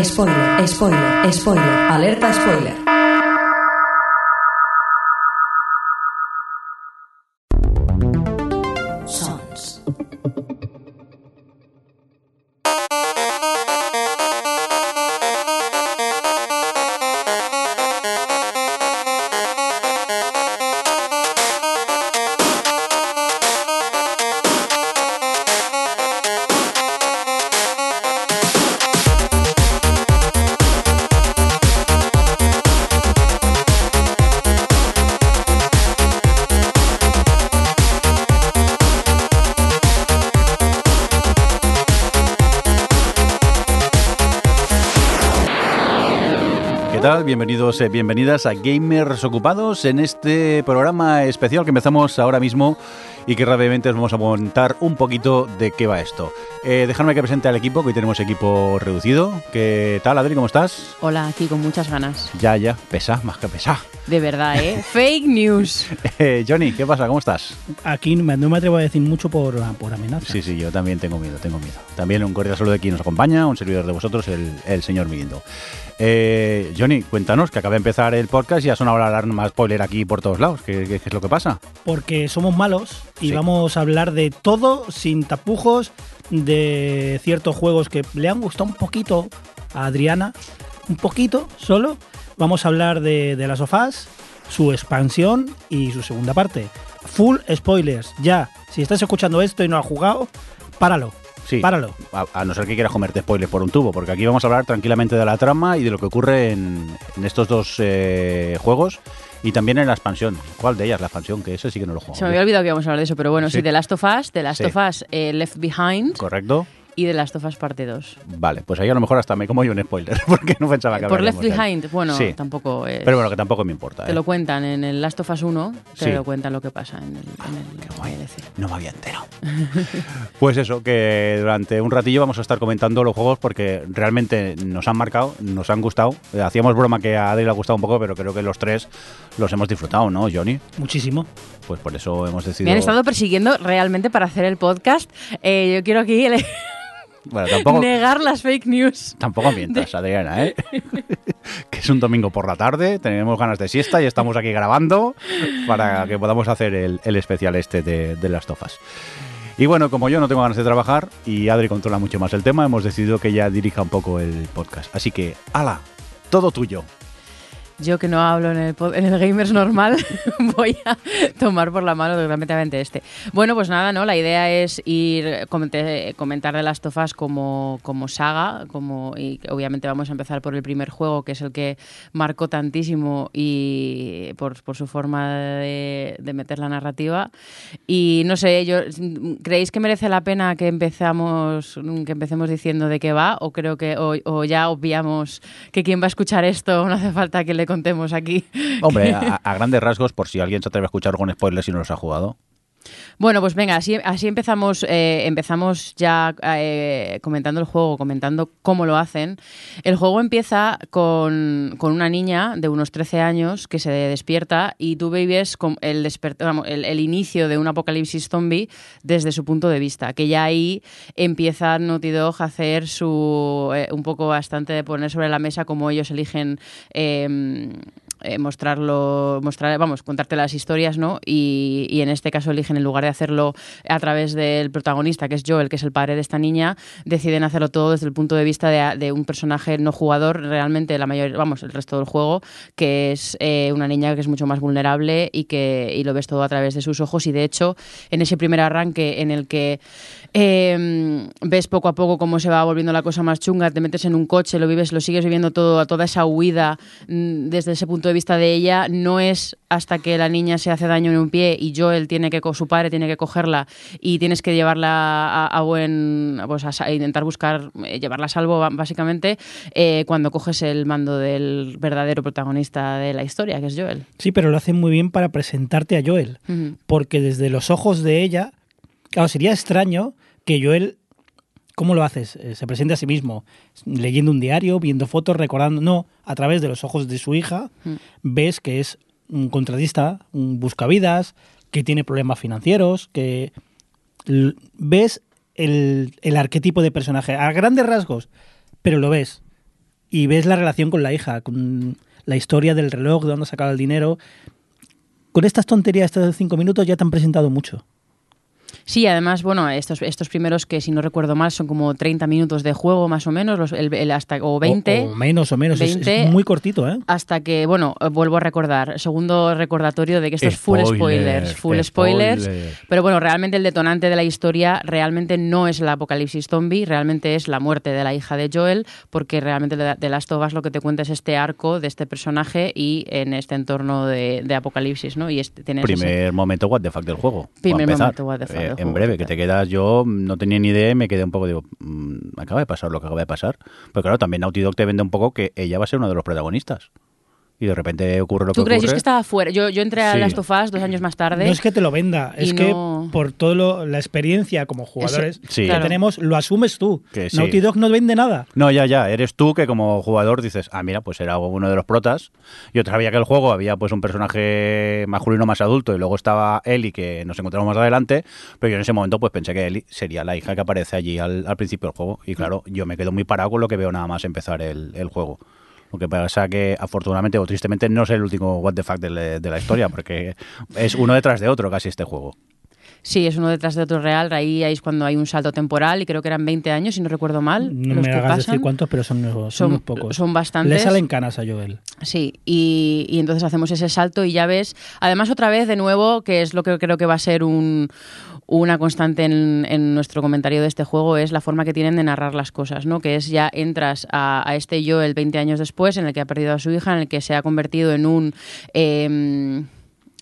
Spoiler, spoiler, spoiler, alerta spoiler. Bienvenidos, eh, bienvenidas a Gamers Ocupados en este programa especial que empezamos ahora mismo y que rápidamente os vamos a montar un poquito de qué va esto. Eh, dejadme que presente al equipo, que hoy tenemos equipo reducido. ¿Qué tal, Adri? ¿Cómo estás? Hola, aquí con muchas ganas. Ya, ya, pesa, más que pesa. De verdad, ¿eh? Fake news. Eh, Johnny, ¿qué pasa? ¿Cómo estás? Aquí no me atrevo a decir mucho por, por amenaza. Sí, sí, yo también tengo miedo, tengo miedo. También un cordial saludo de quien nos acompaña, un servidor de vosotros, el, el señor Mirindo. Eh, Johnny, cuéntanos, que acaba de empezar el podcast y ya son ahora alarma spoiler aquí por todos lados. ¿Qué, qué- qué es lo que pasa? Porque somos malos y Sí. vamos a hablar de todo sin tapujos, de ciertos juegos que le han gustado un poquito a Adriana, un poquito solo. Vamos a hablar de, de las sofás, su expansión y su segunda parte. Full spoilers, ya. Si estás escuchando esto y no has jugado, páralo. Sí. Páralo. A, a no ser que quieras comerte spoilers por un tubo, porque aquí vamos a hablar tranquilamente de la trama y de lo que ocurre en, en estos dos eh, juegos y también en la expansión. ¿Cuál de ellas? La expansión, que ese sí que no lo juego. Se me había olvidado que íbamos a hablar de eso, pero bueno, sí, Sí. de Last of Us, de Last Sí. of Us eh, Left Behind ¿Correcto? Y de Last of Us Parte 2. Vale, pues ahí a lo mejor hasta me como yo un spoiler, porque no pensaba que Por Left. Behind, bueno, Sí. tampoco es... Pero bueno, que tampoco me importa. Te ¿eh? lo cuentan en el Last of Us 1, te Sí. lo cuentan lo que pasa en el, en el Qué guay. DLC. No me había enterado. pues eso, que durante un ratillo vamos a estar comentando los juegos porque realmente nos han marcado, nos han gustado. Eh, Hacíamos broma que a Adri le ha gustado un poco, pero creo que los tres los hemos disfrutado, ¿no, Johnny? Muchísimo. Pues por eso hemos decidido... Me han estado persiguiendo realmente para hacer el podcast. Eh, yo quiero aquí Bueno, tampoco... negar las fake news. Tampoco mientas, Adriana, ¿eh? que es un domingo por la tarde, tenemos ganas de siesta y estamos aquí grabando para que podamos hacer el, el especial este de, de las tofas. Y bueno, como yo no tengo ganas de trabajar y Adri controla mucho más el tema, hemos decidido que ella dirija un poco el podcast. Así que, ala, todo tuyo. Yo que no hablo en el, en el Gamers normal, voy a tomar por la mano totalmente este. Bueno, pues nada, ¿no? La idea es ir comentar de Last of Us como, como saga, como, y obviamente vamos a empezar por el primer juego, que es el que marcó tantísimo y por, por su forma de, de meter la narrativa. Y no sé, yo ¿creéis que merece la pena que empezamos, que empecemos diciendo de qué va? O creo que o, o ya obviamos que quien va a escuchar esto no hace falta que le contemos aquí. Hombre, a, a grandes rasgos, por si alguien se atreve a escuchar con spoilers y no los ha jugado. Bueno, pues venga, así, empezamos, eh, empezamos ya eh, comentando el juego, comentando cómo lo hacen. El juego empieza con, una niña de unos 13 años que se despierta y tú vives con el, vamos, el, inicio de un apocalipsis zombie desde su punto de vista, que ya ahí empieza Naughty Dog a hacer su, eh, un poco bastante de poner sobre la mesa cómo ellos eligen... eh, mostrarlo, mostrar, vamos, contarte las historias, ¿no? Y, en este caso eligen, en lugar de hacerlo a través del protagonista, que es Joel, que es el padre de esta niña, deciden hacerlo todo desde el punto de vista de, un personaje no jugador, realmente la mayor, vamos, el resto del juego, que es eh, una niña que es mucho más vulnerable y que lo ves todo a través de sus ojos. Y de hecho, en ese primer arranque en el que eh, ves poco a poco cómo se va volviendo la cosa más chunga, te metes en un coche, lo vives, lo sigues viviendo todo, a toda esa huida mm, desde ese punto de vista de ella, no es hasta que la niña se hace daño en un pie y Joel tiene que, su padre tiene que cogerla y tienes que llevarla a, a buen, pues a, intentar buscar, eh, llevarla a salvo básicamente, eh, cuando coges el mando del verdadero protagonista de la historia, que es Joel. Sí, pero lo hacen muy bien para presentarte a Joel. Porque desde los ojos de ella, claro, sería extraño que Joel, ¿cómo lo haces? Eh, Se presente a sí mismo, leyendo un diario, viendo fotos, recordando, no, a través de los ojos de su hija, Mm. ves que es un contratista, un buscavidas, que tiene problemas financieros, que ves el, el arquetipo de personaje a grandes rasgos, pero lo ves. y ves la relación con la hija, con la historia del reloj, de dónde ha sacado el dinero. Con estas tonterías, estos cinco minutos, ya te han presentado mucho. Sí, además, bueno, estos, estos primeros que, si no recuerdo mal, son como 30 minutos de juego más o menos, los, el, el hasta, o 20. O, o menos o menos, es- 20, es, muy cortito, ¿eh? Hasta que, bueno, vuelvo a recordar, segundo recordatorio de que esto es full Spoiler, spoilers, full spoilers. spoiler. Pero bueno, realmente el detonante de la historia realmente no es el apocalipsis zombie, realmente es la muerte de la hija de Joel, porque realmente Last of Us lo que te cuenta es este arco de este personaje y en este entorno de, de apocalipsis, ¿no? Y este, tienes ese- Primer momento what the fuck del juego. Primer momento what the fuck Eh, En breve, que te quedas, yo no tenía ni idea y me quedé un poco, digo, mm, acaba de pasar lo que acaba de pasar. Pero claro, también Naughty Dog te vende un poco que ella va a ser uno de los protagonistas. Y de repente ocurre lo que ¿Tú crees? Yo es que estaba fuera. Yo, yo entré a Sí. Last of Us dos años más tarde. No es que te lo venda, es que por toda la experiencia como jugadores Sí. que Claro. tenemos, lo asumes tú. Que sí. Naughty Dog no vende nada. No, ya, ya. Eres tú que como jugador dices, ah, mira, pues era uno de los protas. Yo sabía que el juego había pues un personaje masculino más adulto y luego estaba Ellie que nos encontramos más adelante, pero yo en ese momento pues pensé que Ellie sería la hija que aparece allí al, al principio del juego. Y claro, yo me quedo muy parado con lo que veo nada más empezar el, el juego. Lo que pasa que afortunadamente o tristemente no es el último what the fuck de, la- de la historia, porque es uno detrás de otro casi este juego. Sí, es uno detrás de otro real. Ahí es cuando hay un salto temporal y creo que eran 20 años, si no recuerdo mal. No los me que hagas pasan. decir cuántos, pero son, son, Son- unos pocos. son bastantes. Le salen canas a Joel. Sí, y, y entonces hacemos ese salto y ya ves, además otra vez de nuevo, que es lo que creo que va a ser un, una constante en, en nuestro comentario de este juego, es la forma que tienen de narrar las cosas, ¿no? Que es ya entras a, este yo el 20 años después, en el que ha perdido a su hija, en el que se ha convertido en un... em,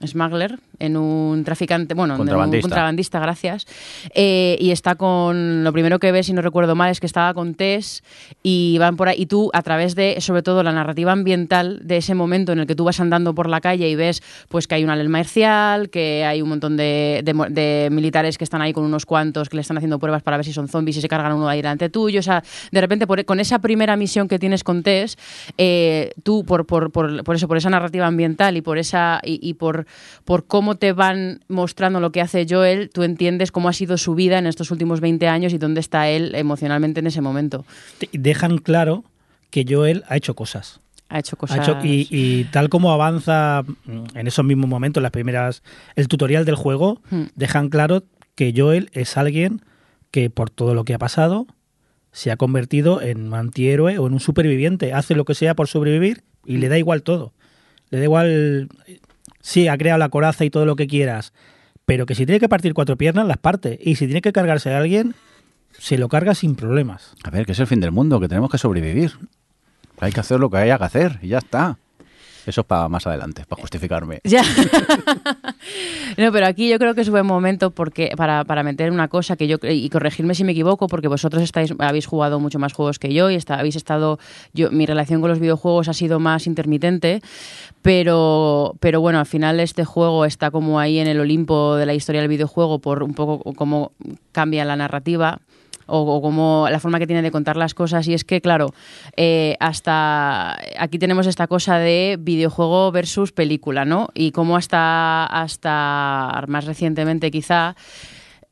smuggler, en un traficante, bueno, en un Contrabandista. contrabandista, gracias. Eh, y está con, lo primero que ves, si no recuerdo mal, es que estaba con Tess y van por ahí, y tú a través de, sobre todo, la narrativa ambiental de ese momento en el que tú vas andando por la calle y ves pues que hay una ley marcial, que hay un montón de, de mo- de militares que están ahí con unos cuantos que le están haciendo pruebas para ver si son zombies y se cargan uno ahí delante tuyo, o sea, de repente por- con esa primera misión que tienes con Tess, eh, tú por, por, por, por eso, por esa narrativa ambiental y por esa y, y por, por cómo te van mostrando lo que hace Joel, tú entiendes cómo ha sido su vida en estos últimos 20 años y dónde está él emocionalmente en ese momento. Dejan claro que Joel ha hecho cosas. Ha hecho Ha cosas. hecho- y, y tal como avanza mm, en esos mismos momentos, las primeras, el tutorial del juego, Hmm. dejan claro que Joel es alguien que por todo lo que ha pasado se ha convertido en un antihéroe o en un superviviente. Hace lo que sea por sobrevivir y le da igual todo. Le da igual. Sí, ha creado la coraza y todo lo que quieras, pero que si tiene que partir cuatro piernas, las parte. Y si tiene que cargarse a alguien, se lo carga sin problemas. A ver, que es el fin del mundo, que tenemos que sobrevivir. Hay que hacer lo que haya que hacer y ya está. Eso es para más adelante, para justificarme. Ya. no, pero aquí yo creo que es buen momento porque para, para meter una cosa que yo y corregirme si me equivoco porque vosotros estáis habéis jugado mucho más juegos que yo y está, habéis estado yo mi relación con los videojuegos ha sido más intermitente, pero pero bueno, al final este juego está como ahí en el Olimpo de la historia del videojuego por un poco cómo cambia la narrativa o, o como la forma que tiene de contar las cosas. Y es que, claro, eh, hasta aquí tenemos esta cosa de videojuego versus película, ¿no? Y cómo hasta, hasta más recientemente quizá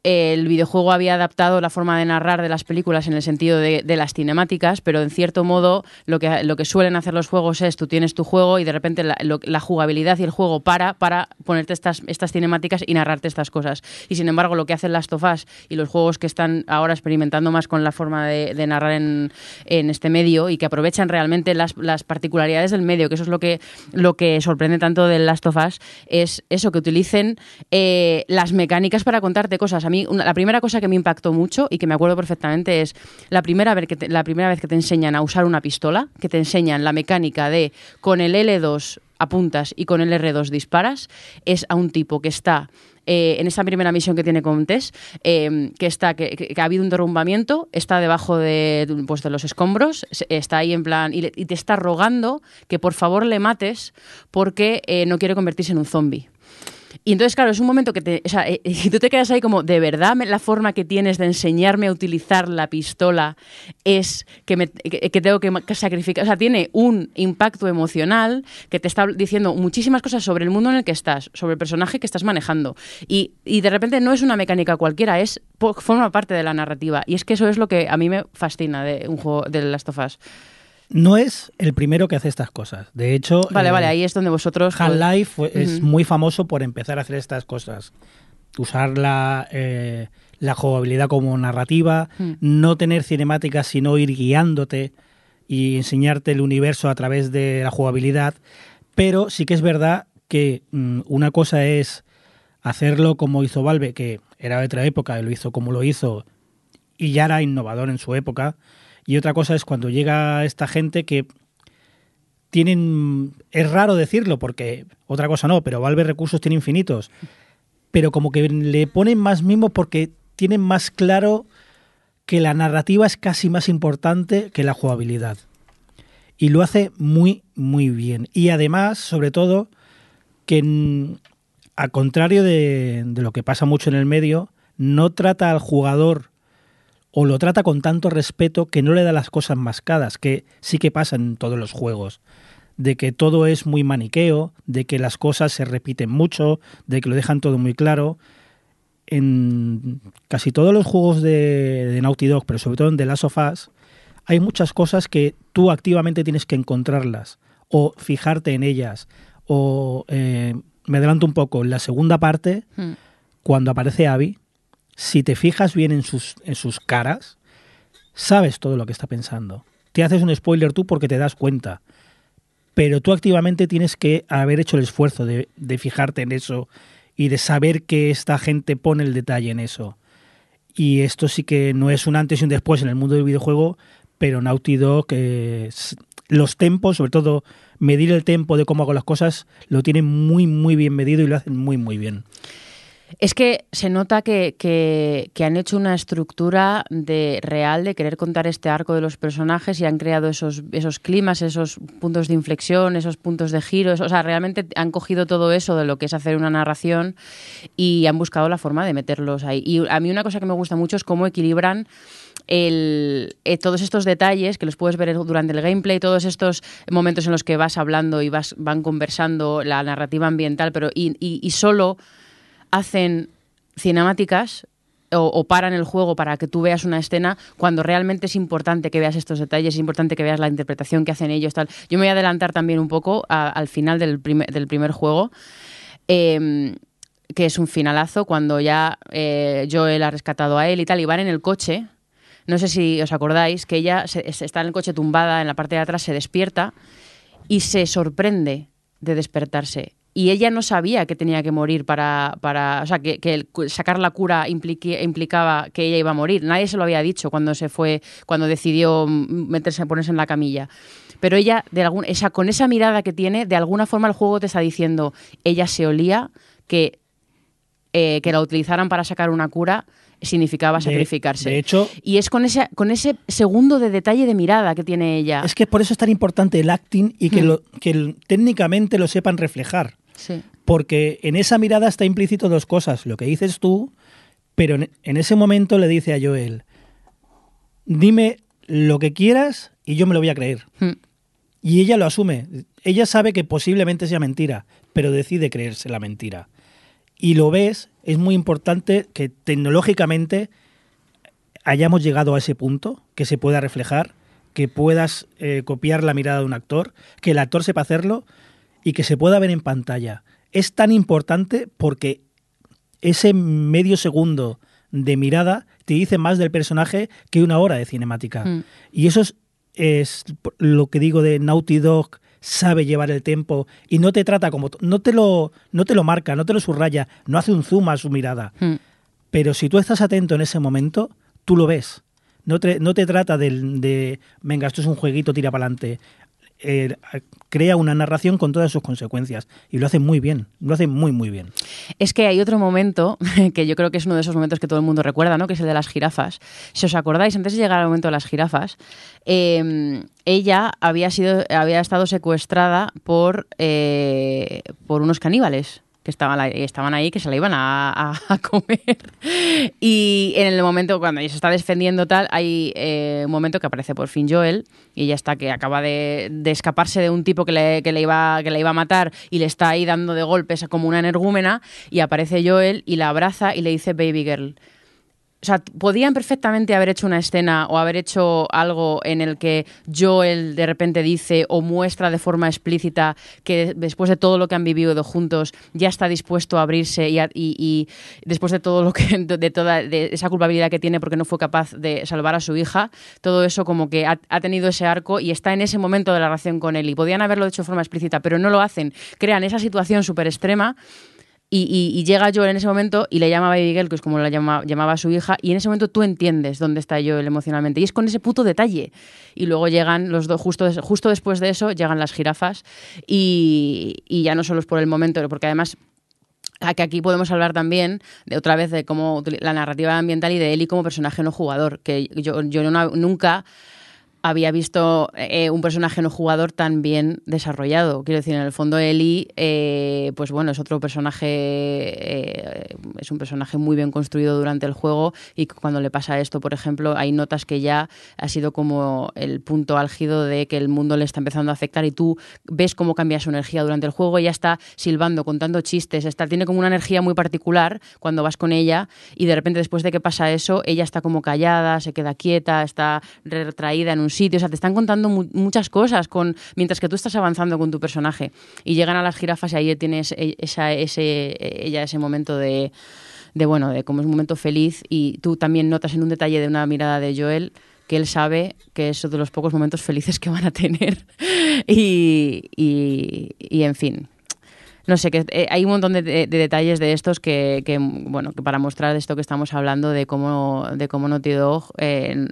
el videojuego había adaptado la forma de narrar de las películas en el sentido de, de las cinemáticas, pero en cierto modo lo que, lo que suelen hacer los juegos es tú tienes tu juego y de repente la, jugabilidad y el juego para para ponerte estas, estas cinemáticas y narrarte estas cosas. Y sin embargo lo que hacen Last of Us y los juegos que están ahora experimentando más con la forma de, de narrar en, en este medio y que aprovechan realmente las, las particularidades del medio, que eso es lo que, lo que sorprende tanto del Last of Us, es eso, que utilicen eh, las mecánicas para contarte cosas. A mí, una- la primera cosa que me impactó mucho y que me acuerdo perfectamente es la primera, vez que te, la primera vez que te enseñan a usar una pistola, que te enseñan la mecánica de con el L2 apuntas y con el R2 disparas, es a un tipo que está eh, en esta primera misión que tiene con Tess, eh, que está que, que- ha habido un derrumbamiento, está debajo de, pues, de los escombros, está ahí en plan y, le- y te está rogando que por favor le mates porque eh, no quiere convertirse en un zombie. Y entonces, claro, es un momento que te, o eh, tú te quedas ahí como, ¿de verdad la forma que tienes de enseñarme a utilizar la pistola es que, me, que, que tengo que sacrificar? O sea, tiene un impacto emocional que te está diciendo muchísimas cosas sobre el mundo en el que estás, sobre el personaje que estás manejando. Y, y de repente no es una mecánica cualquiera, es forma parte de la narrativa. Y es que eso es lo que a mí me fascina de un juego de Last of Us. No es el primero que hace estas cosas. De hecho, Vale, eh, vale, ahí es donde vosotros... pues, Half-Life es muy famoso por empezar a hacer estas cosas. Usar la, eh, la jugabilidad como narrativa, Mm. no tener cinemáticas, sino ir guiándote y enseñarte el universo a través de la jugabilidad. Pero sí que es verdad que mm, una cosa es hacerlo como hizo Valve, que era de otra época y lo hizo como lo hizo, y ya era innovador en su época. Y otra cosa es cuando llega esta gente que tienen. Es raro decirlo porque otra cosa no, pero Valve recursos tiene infinitos. Pero como que le ponen más mimo porque tienen más claro que la narrativa es casi más importante que la jugabilidad. Y lo hace muy, muy bien. Y además, sobre todo, que a contrario de lo que pasa mucho en el medio, no trata al jugador o lo trata con tanto respeto que no le da las cosas mascadas, que sí que pasa en todos los juegos. De que todo es muy maniqueo, de que las cosas se repiten mucho, de que lo dejan todo muy claro. En casi todos los juegos de, de Naughty Dog, pero sobre todo en The Last of Us, hay muchas cosas que tú activamente tienes que encontrarlas o fijarte en ellas. O eh, me adelanto un poco, en la segunda parte, Mm. cuando aparece Abby, si te fijas bien en sus, en sus caras, sabes todo lo que está pensando. Te haces un spoiler tú porque te das cuenta. Pero tú activamente tienes que haber hecho el esfuerzo de, de fijarte en eso y de saber que esta gente pone el detalle en eso. Y esto sí que no es un antes y un después en el mundo del videojuego, pero Naughty Dog, eh, los tempos, sobre todo medir el tempo de cómo hago las cosas, lo tienen muy, muy bien medido y lo hacen muy, muy bien. Es que se nota que, que- han hecho una estructura de real de querer contar este arco de los personajes y han creado esos, esos climas, esos puntos de inflexión, esos puntos de giro. o sea, realmente han cogido todo eso de lo que es hacer una narración y han buscado la forma de meterlos ahí. Y a mí una cosa que me gusta mucho es cómo equilibran el, eh, todos estos detalles que los puedes ver durante el gameplay, todos estos momentos en los que vas hablando y vas, van conversando, la narrativa ambiental, pero y- y solo hacen cinemáticas o, paran el juego para que tú veas una escena cuando realmente es importante que veas estos detalles, es importante que veas la interpretación que hacen ellos. Tal. Yo me voy a adelantar también un poco al final del primer, del primer juego. em, que es un finalazo cuando ya eh, Joel ha rescatado a él y tal, y van en el coche. No sé si os acordáis que ella se- está en el coche tumbada en la parte de atrás, se despierta y se sorprende de despertarse. Y ella no sabía que tenía que morir para. para o sea, que, que el sacar la cura impliqui- implicaba que ella iba a morir. Nadie se lo había dicho cuando se fue, cuando decidió mm, meterse, ponerse en la camilla. Pero ella, de algún, esa, con esa mirada que tiene, de alguna forma el juego te está diciendo, ella se olía que, eh, que la utilizaran para sacar una cura significaba sacrificarse. de hecho- y es con ese, con ese segundo de detalle de mirada que tiene ella. Es que por eso es tan importante el acting y que, Hmm. lo, que técnicamente lo sepan reflejar. Sí. Porque en esa mirada está implícito dos cosas. Lo que dices tú, pero en, en ese momento le dice a Joel, dime lo que quieras y yo me lo voy a creer. Hmm. Y ella lo asume. Ella sabe que posiblemente sea mentira, pero decide creerse la mentira. Y lo ves, es muy importante que tecnológicamente hayamos llegado a ese punto, que se pueda reflejar, que puedas eh, copiar la mirada de un actor, que el actor sepa hacerlo y que se pueda ver en pantalla. Es tan importante porque ese medio segundo de mirada te dice más del personaje que una hora de cinemática. Mm. Y eso es, es lo que digo de Naughty Dog sabe llevar el tiempo y no te trata como no te lo no te lo marca, no te lo subraya, no hace un zoom a su mirada. Hmm. Pero si tú estás atento en ese momento, tú lo ves. No te, no te trata del- de, venga, esto es un jueguito, tira para adelante. Crea una narración con todas sus consecuencias. Y lo hace muy bien, lo hace muy, muy bien. Es que hay otro momento que yo creo que es uno de esos momentos que todo el mundo recuerda, ¿no? Que es el de las jirafas. Si os acordáis, antes de llegar al momento de las jirafas, eh, ella había sido, había estado secuestrada por, eh, por unos caníbales que estaban ahí, que se la iban a comer. Y en el momento cuando ella se está defendiendo tal, hay eh, un momento que aparece por fin Joel y ya está que acaba de, de escaparse de un tipo que le, que le iba, que le iba a matar y le está ahí dando de golpes como una energúmena y aparece Joel y la abraza y le dice baby girl. O sea, podían perfectamente haber hecho una escena o haber hecho algo en el que Joel de repente dice o muestra de forma explícita que después de todo lo que han vivido juntos ya está dispuesto a abrirse y, a- y- y después de todo lo que de toda de esa culpabilidad que tiene porque no fue capaz de salvar a su hija, todo eso como que ha, ha tenido ese arco y está en ese momento de la relación con él. Y podían haberlo hecho de forma explícita, pero no lo hacen, crean esa situación súper extrema y, llega Joel en ese momento y le llama Baby Girl, que es como la llama- llamaba a su hija, y en ese momento tú entiendes dónde está Joel emocionalmente. Y es con ese puto detalle. Y luego llegan los dos, justo, justo después de eso, llegan las jirafas. Y, ya no solo es por el momento, porque además aquí podemos hablar también de otra vez de cómo la narrativa ambiental y de Eli como personaje no jugador, que yo, yo nunca había visto eh, un personaje no jugador tan bien desarrollado. Quiero decir, en el fondo Eli, eh, pues bueno, es otro personaje, eh, es un personaje muy bien construido durante el juego y cuando le pasa esto, por ejemplo, hay notas que ya ha sido como el punto álgido de que el mundo le está empezando a afectar y tú ves cómo cambia su energía durante el juego, ella está silbando, contando chistes, está, tiene como una energía muy particular cuando vas con ella y de repente después de que pasa eso, ella está como callada, se queda quieta, está retraída en un sitio, o sea, te están contando mu- muchas cosas con mientras que tú estás avanzando con tu personaje. Y llegan a las jirafas y ahí tienes e- esa, ese, ella ese momento de, de, bueno, de como es un momento feliz y tú también notas en un detalle de una mirada de Joel que él sabe que es de los pocos momentos felices que van a tener. Y, y, en fin no sé, que eh, hay un montón de, de- de detalles de estos que, que, bueno, que para mostrar de esto que estamos hablando, de cómo, de cómo Naughty Dog, eh,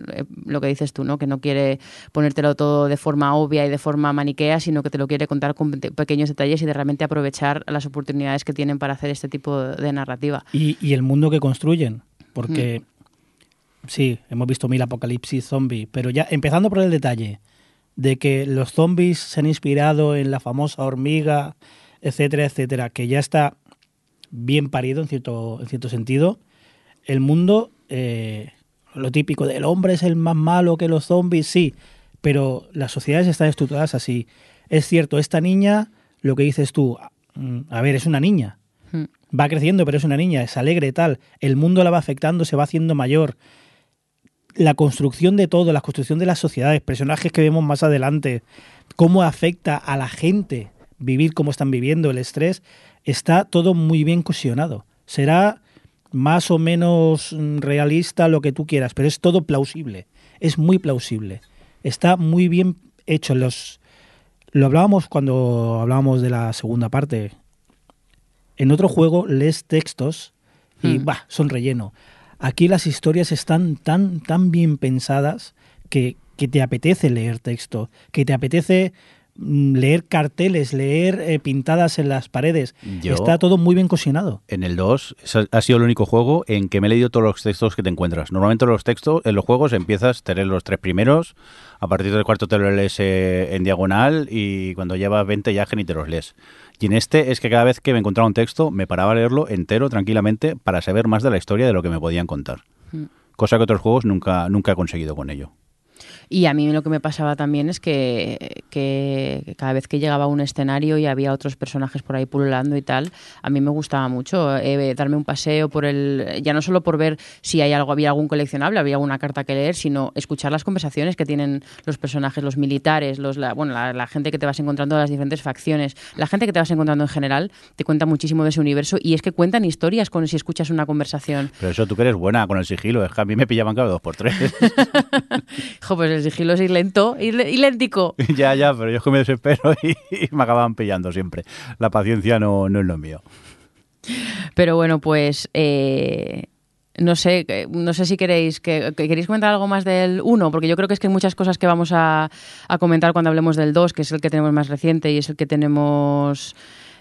lo que dices tú, ¿no? Que no quiere ponértelo todo de forma obvia y de forma maniquea, sino que te lo quiere contar con pe- pequeños detalles y de realmente aprovechar las oportunidades que tienen para hacer este tipo de narrativa. Y, y el mundo que construyen, porque sí, hemos visto mil apocalipsis zombie, pero ya empezando por el detalle de que los zombies se han inspirado en la famosa hormiga, etcétera, etcétera, que ya está bien parido en cierto, en cierto sentido. El mundo, eh, lo típico del hombre es el más malo que los zombies, sí, pero las sociedades están estructuradas así. Es cierto, esta niña, lo que dices tú, mm, a ver, es una niña, Mm. va creciendo, pero es una niña, es alegre, tal. El mundo la va afectando, se va haciendo mayor. La construcción de todo, la construcción de las sociedades, personajes que vemos más adelante, cómo afecta a la gente vivir como están viviendo, el estrés, está todo muy bien cohesionado. Será más o menos mm, realista lo que tú quieras, pero es todo plausible. Es muy plausible. Está muy bien hecho. Los, lo hablábamos cuando hablábamos de la segunda parte. En otro juego lees textos y Hmm. bah, son relleno. Aquí las historias están tan, tan bien pensadas que, que te apetece leer texto, que te apetece leer carteles, leer eh, pintadas en las paredes. Yo- Está todo muy bien cocinado. En el 2 ese ha sido el único juego en que me he leído todos los textos que te encuentras. Normalmente los textos en los juegos empiezas, te lees los tres primeros, a partir del cuarto te lo lees eh, en diagonal y cuando llevas 20 ya ni te los lees. Y en este es que cada vez que me encontraba un texto me paraba a leerlo entero tranquilamente para saber más de la historia de lo que me podían contar. Mm. Cosa que otros juegos nunca, nunca he conseguido con ello. Y a mí lo que me pasaba también es que, que cada vez que llegaba a un escenario y había otros personajes por ahí pululando y tal, a mí me gustaba mucho eh, darme un paseo por el, ya no solo por ver si hay algo, había algún coleccionable, había alguna carta que leer, sino escuchar las conversaciones que tienen los personajes, los militares, los, la, bueno, la, la gente que te vas encontrando de las diferentes facciones, la gente que te vas encontrando en general, te cuenta muchísimo de ese universo y es que cuentan historias con si escuchas una conversación. Pero eso tú que eres buena con el sigilo, es que a mí me pillaban cada dos por tres. Jo, pues el sigilo es ir lento y, le- y lentico. ya, ya, pero yo es que me desespero y, y me acaban pillando siempre. La paciencia no, no es lo mío. Pero bueno, pues eh, no sé, no sé si queréis que, que queréis comentar algo más del 1, porque yo creo que es que hay muchas cosas que vamos a, a comentar cuando hablemos del 2, que es el que tenemos más reciente y es el que tenemos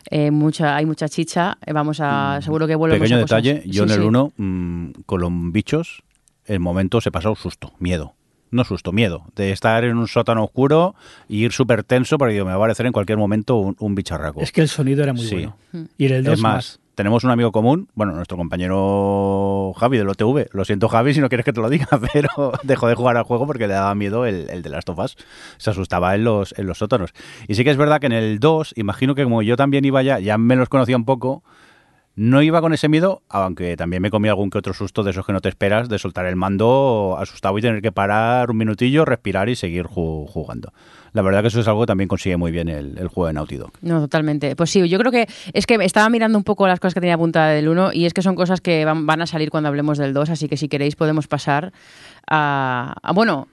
eh, mucha, hay mucha chicha. Eh, Vamos a, seguro que volvemos Pequeño a cosas. detalle, yo Sí, en el sí. 1, mm, con los bichos, el momento se pasó susto, miedo. No susto, miedo. De estar en un sótano oscuro y ir súper tenso porque digo, me va a aparecer en cualquier momento un, un bicharraco. Es que el sonido era muy Sí. bueno. Y en el 2 es más, tenemos un amigo común, bueno, nuestro compañero Javi del OTV. Lo siento, Javi, si no quieres que te lo diga, pero dejó de jugar al juego porque le daba miedo el, el de las tofas. Se asustaba en los, en los sótanos. Y sí que es verdad que en el 2, imagino que como yo también iba ya, ya me los conocía un poco, No iba con ese miedo, aunque también me comí algún que otro susto de esos que no te esperas, de soltar el mando asustado y tener que parar un minutillo, respirar y seguir ju- jugando. La verdad que eso es algo que también consigue muy bien el, el juego de Naughty Dog. No, totalmente. Pues sí, yo creo que es que estaba mirando un poco las cosas que tenía apuntada del 1 y es que son cosas que van, van a salir cuando hablemos del 2, así que si queréis podemos pasar a, a, bueno,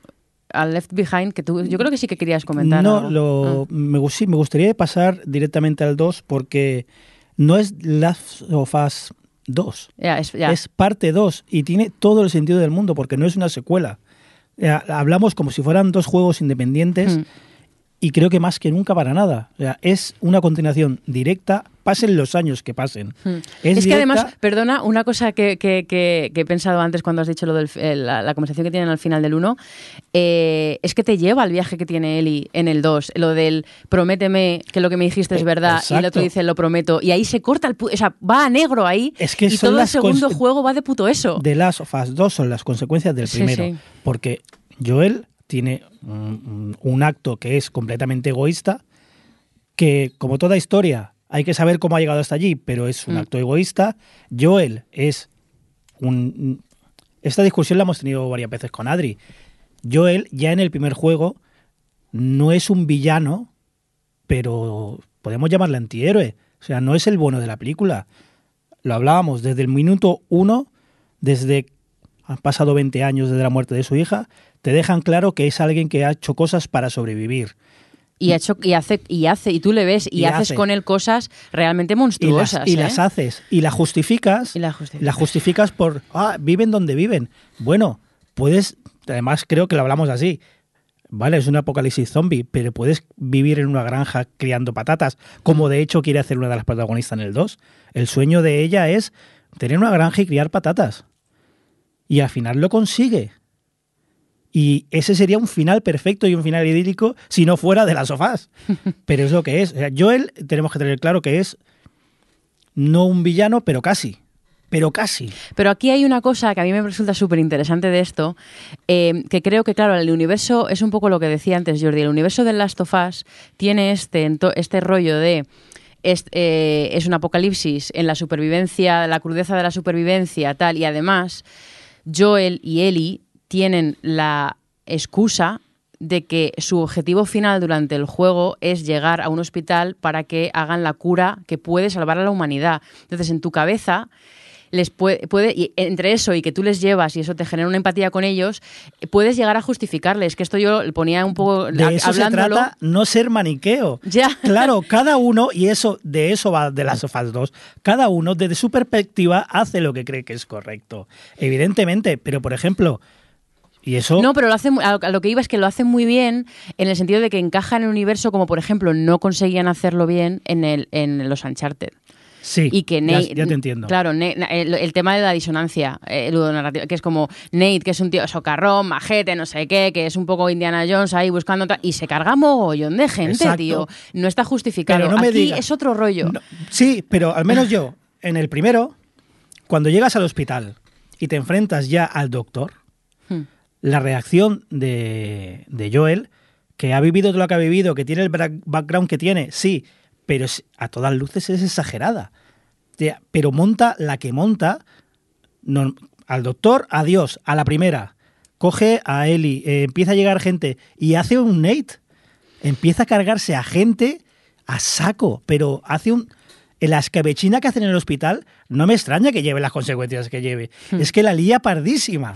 al Left Behind, que tú yo creo que sí que querías comentar. No, algo. lo, Ah. me, sí, me gustaría pasar directamente al 2 porque no es Last of Us 2. Ya, es, parte 2 y tiene todo el sentido del mundo porque no es una secuela. Ya, hablamos como si fueran dos juegos independientes Mm. y creo que más que nunca para nada. O sea, es una continuación directa, pasen los años que pasen. Mm. Es, Es, que directa- además, perdona, una cosa que, que- que- que he pensado antes cuando has dicho lo de la, la conversación que tienen al final del 1, eh, es que te lleva al viaje que tiene Eli en el 2, lo del prométeme que lo que me dijiste es Eh, verdad y el otro dice lo prometo y ahí se corta el o sea, va a negro ahí Es que y todo el las segundo juego va de puto eso. de Last of Us 2 son las consecuencias del Sí, primero. sí. Porque Joel tiene un, un acto que es completamente egoísta, que como toda historia hay que saber cómo ha llegado hasta allí, pero es un Mm. acto egoísta. Joel es un... Esta discusión la hemos tenido varias veces con Adri. Joel ya en el primer juego no es un villano, pero podemos llamarle antihéroe. O sea, no es el bueno de la película. Lo hablábamos desde el minuto uno, desde han pasado 20 años desde la muerte de su hija, te dejan claro que es alguien que ha hecho cosas para sobrevivir. Y, ha hecho, y hace y hace y tú le ves y, Y haces hace. con él cosas realmente Y las, monstruosas. y ¿eh? las haces y la justificas. Y la justificas. la justificas por, ah, viven donde viven. Bueno, puedes, además creo que lo hablamos así. Vale, es un apocalipsis zombie, pero puedes vivir en una granja criando patatas, como de hecho quiere hacer una de las protagonistas en el 2. El sueño de ella es tener una granja y criar patatas. Y al final lo consigue. Y ese sería un final perfecto y un final idílico si no fuera de las sofás. Pero es lo que es. O sea, Joel, tenemos que tener claro que es no un villano, pero casi. Pero casi. Pero aquí hay una cosa que a mí me resulta súper interesante de esto, eh, que creo que, claro, el universo es un poco lo que decía antes Jordi, el universo de Last of Us tiene este, este rollo de... Es, eh, es un apocalipsis en la supervivencia, la crudeza de la supervivencia, tal, y además Joel y Ellie tienen la excusa de que su objetivo final durante el juego es llegar a un hospital para que hagan la cura que puede salvar a la humanidad. Entonces, en tu cabeza les puede, puede y entre eso y que tú les llevas y eso te genera una empatía con ellos, puedes llegar a justificarles. Que esto yo le ponía un poco De a- eso se trata, no ser maniqueo. Ya. Claro, cada uno, y eso de eso va de las sofás 2, cada uno desde su perspectiva hace lo que cree que es correcto. Evidentemente, pero por ejemplo, y eso... No, pero lo hace, a lo- que iba es que lo hacen muy bien en el sentido de que encaja en el universo como por ejemplo no conseguían hacerlo bien en, el, en los Uncharted. sí, Y que Nate. ya, te entiendo. Claro, el, el tema de la disonancia eh, ludonarrativa, que es como Nate, que es un tío socarrón, majete, no sé qué, que es un poco Indiana Jones ahí buscando. Y se carga mogollón de gente, Exacto. tío. No está justificado. Pero no me Aquí es otro rollo. No, sí, pero al menos yo, en el primero, cuando llegas al hospital y te enfrentas ya al doctor. La reacción de, de Joel, que ha vivido todo lo que ha vivido, que tiene el background que tiene, sí, pero es- a todas luces es exagerada. Pero monta la que monta no- al doctor, adiós, a la primera. Coge a Eli, eh, empieza a llegar gente y hace un Nate. Empieza a cargarse a gente a saco, pero hace un... En la escabechina que hacen en el hospital, no me extraña que lleve las consecuencias que lleve. Es que la lía pardísima.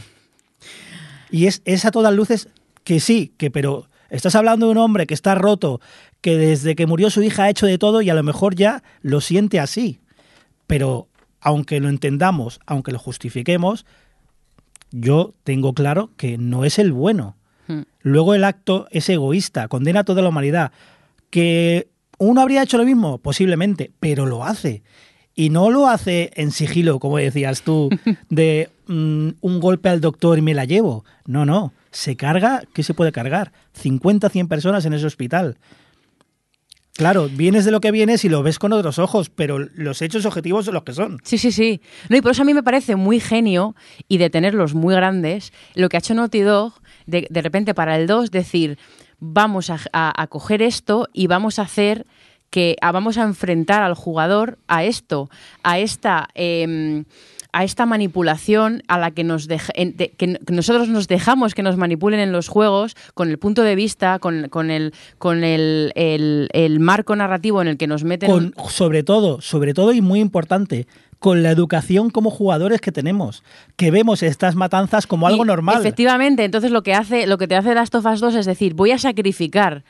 Y es, es a todas luces que sí, que pero estás hablando de un hombre que está roto, que desde que murió su hija ha hecho de todo y a lo mejor ya lo siente así. Pero aunque lo entendamos, aunque lo justifiquemos, yo tengo claro que no es el bueno. Hmm. Luego el acto es egoísta, condena a toda la humanidad. ¿Que uno habría hecho lo mismo? Posiblemente, pero lo hace. Y no lo hace en sigilo, como decías tú, de mm, un golpe al doctor y me la llevo. No, no. Se carga, ¿qué se puede cargar? 50, 100 personas en ese hospital. Claro, vienes de lo que vienes y lo ves con otros ojos, pero los hechos objetivos son los que son. Sí, sí, sí. No, y por eso a mí me parece muy genio y de tenerlos muy grandes, lo que ha hecho Naughty Dog, de, de repente para el 2 decir, vamos a, a- a coger esto y vamos a hacer que ah, vamos a enfrentar al jugador a esto, a esta... em, a esta manipulación a la que, nos que nosotros nos dejamos que nos manipulen en los juegos con el punto de vista, con, con el, con el, el- el marco narrativo en el que nos meten. Con, sobre todo, sobre todo y muy importante, con la educación como jugadores que tenemos, que vemos estas matanzas como algo Y, normal. Efectivamente, entonces lo que hace, lo que te hace Last of Us 2 es decir, voy a sacrificar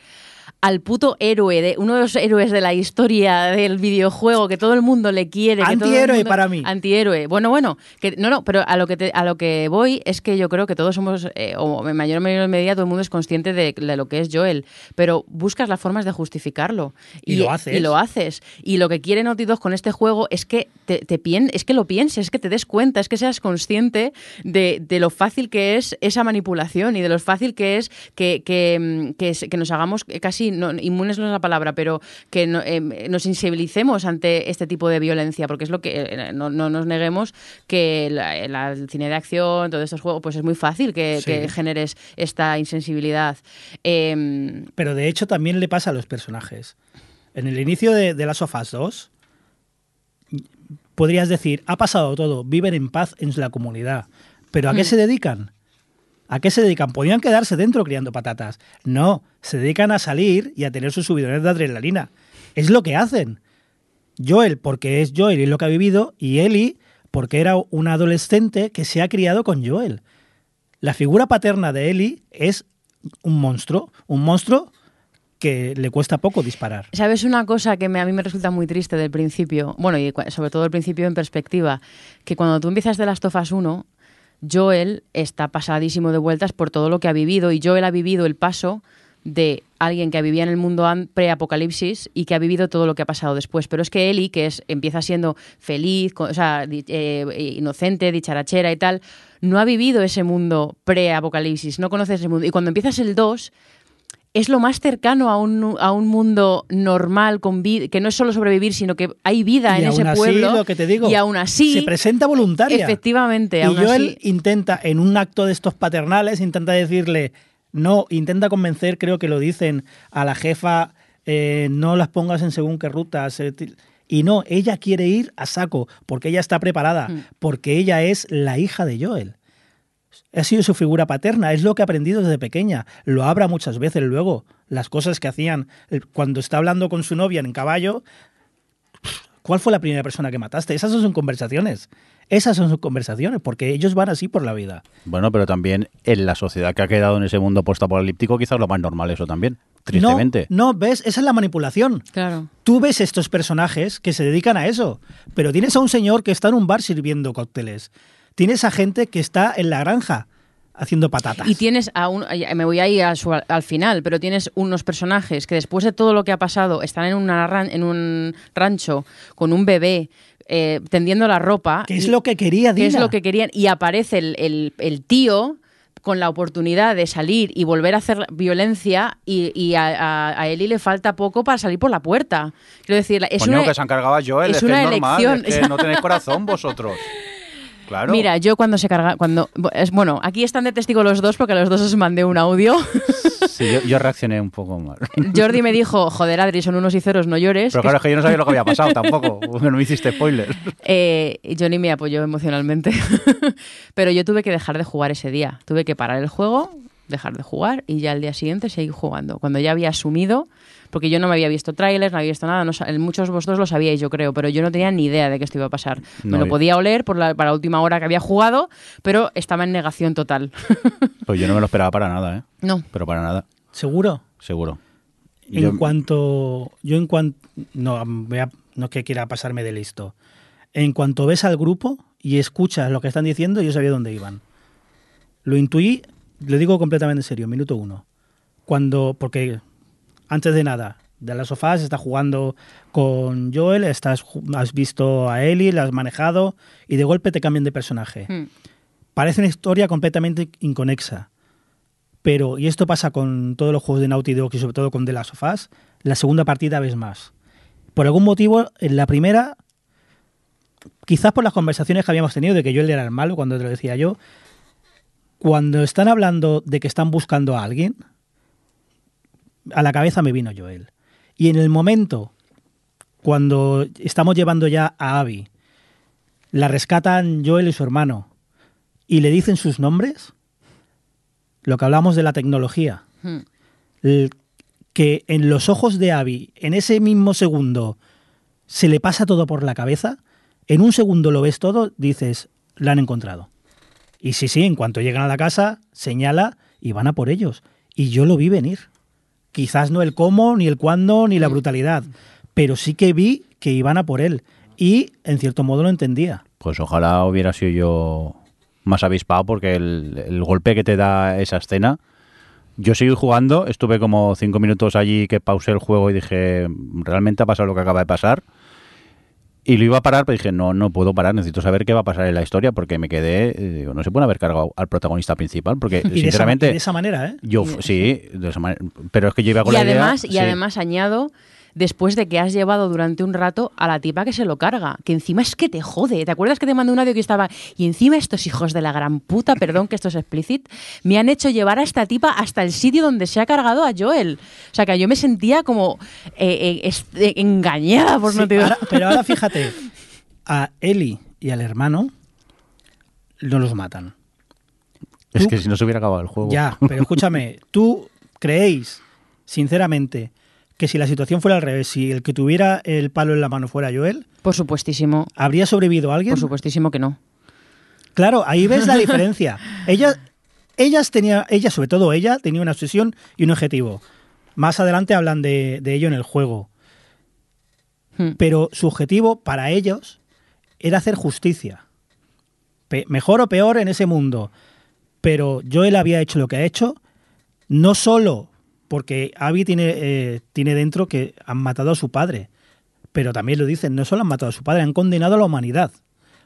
al puto héroe, de uno de los héroes de la historia del videojuego que todo el mundo le quiere. Antihéroe mundo- para mí. Antihéroe. Bueno, bueno, que no, no, pero a lo que te- a lo que voy es que yo creo que todos somos, eh, o en mayor o menor medida, todo el mundo es consciente de, de lo que es Joel, pero buscas las formas de justificarlo. Y lo haces. Y lo haces. Y lo que quiere Naughty Dog con este juego es que te, te pien- es que lo pienses, es que te des cuenta, es que seas consciente de, de lo fácil que es esa manipulación y de lo fácil que es que, que, mm, que es- que nos hagamos casi, no, inmunes no es la palabra, pero que no- em, nos sensibilicemos ante este tipo de violencia, porque es lo que, eh, no, no nos neguemos que la- la- el cine de acción, todos estos juegos, pues es muy fácil que, Sí. que generes esta insensibilidad. Em, Pero de hecho también le pasa a los personajes. En el inicio de, de Last of Us 2, podrías decir, ha pasado todo, viven en paz en la comunidad. Pero ¿a qué Hmm. se dedican? ¿A qué se dedican? Podían quedarse dentro criando patatas. No, se dedican a salir y a tener sus subidones de adrenalina. Es lo que hacen. Joel, porque es Joel y es lo que ha vivido, y Ellie, porque era una adolescente que se ha criado con Joel. La figura paterna de Ellie es un monstruo, un monstruo que le cuesta poco disparar. ¿Sabes una cosa que a mí me resulta muy triste del principio? Bueno, y sobre todo el principio en perspectiva, que cuando tú empiezas de las tofas 1, Joel está pasadísimo de vueltas por todo lo que ha vivido y Joel ha vivido el paso de alguien que vivía en el mundo pre-apocalipsis y que ha vivido todo lo que ha pasado después. Pero es que Ellie, que es, empieza siendo feliz, o sea, eh, inocente, dicharachera y tal, no ha vivido ese mundo pre-apocalipsis, no conoce ese mundo. Y cuando empiezas el 2, es lo más cercano a un, a un mundo normal, con que no es solo sobrevivir, sino que hay vida y en aún ese así, pueblo. lo que te digo, y aún así, se presenta voluntaria. efectivamente, Y aún Joel así, intenta, en un acto de estos paternales, intenta decirle, no, intenta convencer, creo que lo dicen, a la jefa, eh, no las pongas en según qué rutas. eh, y no, ella quiere ir a saco, porque ella está preparada, Mm. porque ella es la hija de Joel. Ha sido su figura paterna, es lo que ha aprendido desde pequeña. Lo habla muchas veces luego. Las cosas que hacían eh, cuando está hablando con su novia en caballo. ¿Cuál fue la primera persona que mataste? Esas son sus conversaciones. Esas son sus conversaciones, porque ellos van así por la vida. Bueno, pero también en la sociedad que ha quedado en ese mundo postapocalíptico, quizás lo más normal eso también, tristemente. No, no, ves, esa es la manipulación. claro. Tú ves estos personajes que se dedican a eso, pero tienes a un señor que está en un bar sirviendo cócteles. Tienes a gente que está en la granja haciendo patatas. Y tienes a un, me voy a ir a su- al final, pero tienes unos personajes que después de todo lo que ha pasado están en, una ran- en un rancho con un bebé eh, tendiendo la ropa. ¿Qué es y- lo que quería que Dina? es lo que querían y aparece el, el- el tío con la oportunidad de salir y volver a hacer violencia y, y a, a, a Eli le falta poco para salir por la puerta. Quiero decir, es Coño, una... que se han cargado a Joel, es es, que una es normal, elección. es que no tenéis corazón vosotros. Claro. Mira, yo cuando se carga, cuando es bueno, aquí están de testigo los dos porque a los dos os mandé un audio. Sí, yo, yo reaccioné un poco mal. Jordi me dijo, joder, Adri, son unos y ceros, no llores. Pero claro, es que yo no sabía lo que había pasado tampoco, no me hiciste spoiler. Eh, Johnny me apoyó emocionalmente. Pero yo tuve que dejar de jugar ese día. Tuve que parar el juego, dejar de jugar y ya al día siguiente seguir jugando. Cuando ya había asumido, porque yo no me había visto trailers, no había visto nada, no muchos de vosotros lo sabíais, yo creo, pero yo no tenía ni idea de que esto iba a pasar. No, me lo podía oler por la, para la última hora que había jugado, pero estaba en negación total. Pues yo no me lo esperaba para nada, ¿eh? no. Pero para nada, ¿Seguro? seguro. En Yo- cuanto. Yo en cuanto. No, voy a- no es que quiera pasarme de listo. En cuanto ves al grupo y escuchas lo que están diciendo, yo sabía dónde iban. Lo intuí, lo digo completamente en serio, minuto uno. Cuando. Porque antes de nada, de las sofás está jugando con Joel, estás, has visto a Ellie, la has manejado y de golpe te cambian de personaje. Hmm. Parece una historia completamente inconexa. Pero, y esto pasa con todos los juegos de Naughty Dog y sobre todo con The Last of Us, la segunda partida ves más. Por algún motivo, en la primera, quizás por las conversaciones que habíamos tenido de que Joel era el malo, cuando te lo decía yo, cuando están hablando de que están buscando a alguien, a la cabeza me vino Joel. Y en el momento cuando estamos llevando ya a Abby, la rescatan Joel y su hermano y le dicen sus nombres, lo que hablamos de la tecnología, Hmm. el- que en los ojos de Abby, en ese mismo segundo, se le pasa todo por la cabeza, en un segundo lo ves todo, dices, la han encontrado. Y sí, sí, en cuanto llegan a la casa, señala y van a por ellos. Y yo lo vi venir. Quizás no el cómo, ni el cuándo, ni la brutalidad, pero sí que vi que iban a por él. Y en cierto modo lo entendía. Pues ojalá hubiera sido yo más avispado porque el, el golpe que te da esa escena... Yo seguí jugando, estuve como cinco minutos allí que pausé el juego y dije, realmente ha pasado lo que acaba de pasar. Y lo iba a parar, pero dije, no, no puedo parar, necesito saber qué va a pasar en la historia porque me quedé, eh, digo, no se puede haber cargado al protagonista principal porque, Y de esa, sinceramente, de esa manera, ¿eh? yo, sí, de esa manera, pero es que yo iba con Y la idea, y sí. además añado, después de que has llevado durante un rato a la tipa que se lo carga, que encima es que te jode. ¿Te acuerdas que te mandé un audio que estaba, y encima estos hijos de la gran puta, perdón que esto es explícit, me han hecho llevar a esta tipa hasta el sitio donde se ha cargado a Joel? O sea, que yo me sentía como eh, eh, es- eh, engañada por Sí, no te ahora- pero ahora fíjate, a Eli y al hermano no los matan. Es tú- que si no se hubiera acabado el juego. Ya, pero escúchame, ¿tú creéis, sinceramente, que si la situación fuera al revés, si el que tuviera el palo en la mano fuera Joel, Por supuestísimo, ¿habría sobrevivido alguien? por supuestísimo que no. Claro, ahí ves la diferencia. Ellas, ellas tenía, ella, sobre todo ella, tenía una obsesión y un objetivo. Más adelante hablan de, de ello en el juego. Hmm. Pero su objetivo para ellos era hacer justicia. Pe- mejor o peor en ese mundo. Pero Joel había hecho lo que ha hecho, no solo porque Abby tiene, eh, tiene dentro que han matado a su padre, pero también lo dicen, no solo han matado a su padre, han condenado a la humanidad.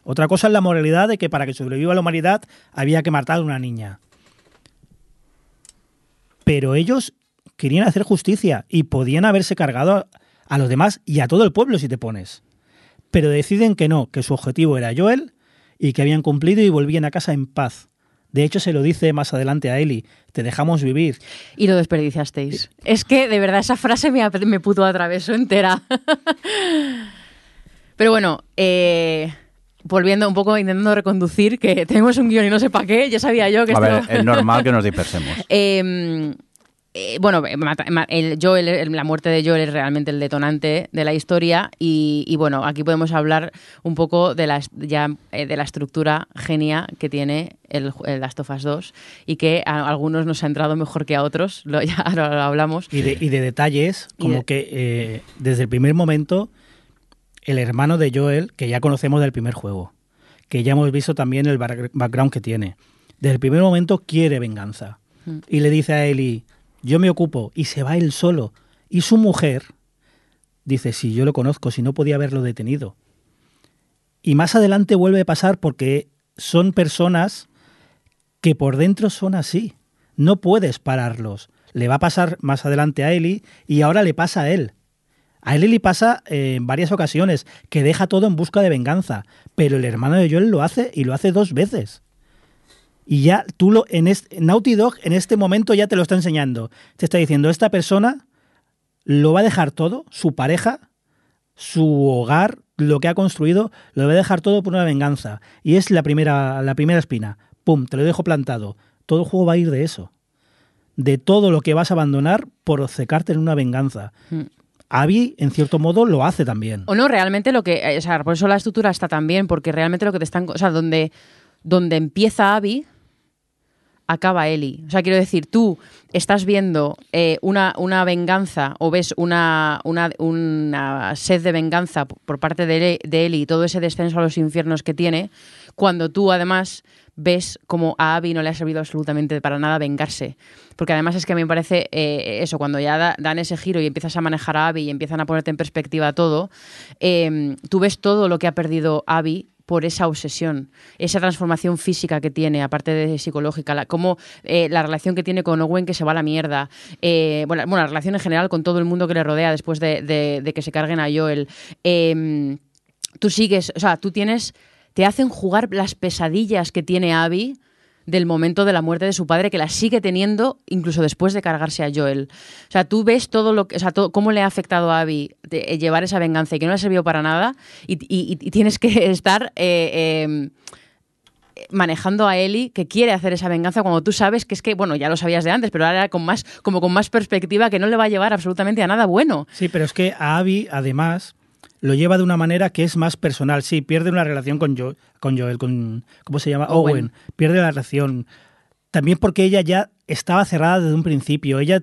Otra cosa es la moralidad de que para que sobreviva la humanidad había que matar a una niña. Pero ellos querían hacer justicia y podían haberse cargado a, los demás y a todo el pueblo si te pones. Pero deciden que no, que su objetivo era Joel y que habían cumplido y volvían a casa en paz. De hecho, se lo dice más adelante a Eli, te dejamos vivir. Y lo desperdiciasteis. Es que de verdad esa frase me, me puto atravesó entera. Pero bueno, eh, volviendo un poco, intentando reconducir, que tenemos un guion y no sé para qué, ya sabía yo que A esto... ver, es normal que nos dispersemos. Eh, eh, bueno, eh, el Joel, el- la muerte de Joel es realmente el detonante de la historia y, y bueno, aquí podemos hablar un poco de la, ya, eh, de la estructura genia que tiene el, el Last of Us 2 y que a algunos nos ha entrado mejor que a otros, lo, ya lo hablamos. Y de, y de detalles, como de- que eh, desde el primer momento, el hermano de Joel, que ya conocemos del primer juego, que ya hemos visto también el back- background que tiene, desde el primer momento quiere venganza. Mm. Y le dice a Eli, yo me ocupo, y se va él solo. Y su mujer dice, si yo lo conozco, si no podía haberlo detenido. Y más adelante vuelve a pasar porque son personas que por dentro son así. No puedes pararlos. Le va a pasar más adelante a Eli y ahora le pasa a él. A él le pasa eh, en varias ocasiones que deja todo en busca de venganza, pero el hermano de Joel lo hace y lo hace dos veces. Y ya tú lo en este, Naughty Dog en este momento ya te lo está enseñando. Te está diciendo, esta persona lo va a dejar todo, su pareja, su hogar, lo que ha construido, lo va a dejar todo por una venganza. Y es la primera, la primera espina. Pum, te lo dejo plantado. Todo el juego va a ir de eso. De todo lo que vas a abandonar por obcecarte en una venganza. Mm. Abby, en cierto modo, lo hace también. O no, realmente lo que. eh, O sea, por eso la estructura está tan bien, porque realmente lo que te están. O sea, donde, donde empieza Abby, acaba Eli. O sea, quiero decir, tú estás viendo eh, una, una venganza o ves una, una, sed de venganza por parte de, de Eli y todo ese descenso a los infiernos que tiene, cuando tú además ves como a Abby no le ha servido absolutamente para nada vengarse. Porque además es que a mí me parece eh, eso, cuando ya da- dan ese giro y empiezas a manejar a Abby y empiezan a ponerte en perspectiva todo, eh, tú ves todo lo que ha perdido Abby por esa obsesión, esa transformación física que tiene, aparte de psicológica, la, como eh, la relación que tiene con Owen que se va a la mierda, eh, bueno, bueno, la relación en general con todo el mundo que le rodea después de, que se carguen a Joel. Eh, tú sigues, o sea, tú tienes, te hacen jugar las pesadillas que tiene Abby del momento de la muerte de su padre, que la sigue teniendo incluso después de cargarse a Joel. O sea, tú ves todo lo que, o sea, todo, cómo le ha afectado a Abby eh, llevar esa venganza y que no le ha servido para nada y tienes que estar... eh, eh, manejando a Ellie que quiere hacer esa venganza cuando tú sabes que es que, bueno, ya lo sabías de antes, pero ahora con más, como con más perspectiva que no le va a llevar absolutamente a nada bueno. Sí, pero es que a Abby, además, lo lleva de una manera que es más personal. Sí, pierde una relación con, Jo- con Joel, con. ¿Cómo se llama? Owen. Owen. Pierde la relación. También porque ella ya estaba cerrada desde un principio. Ella.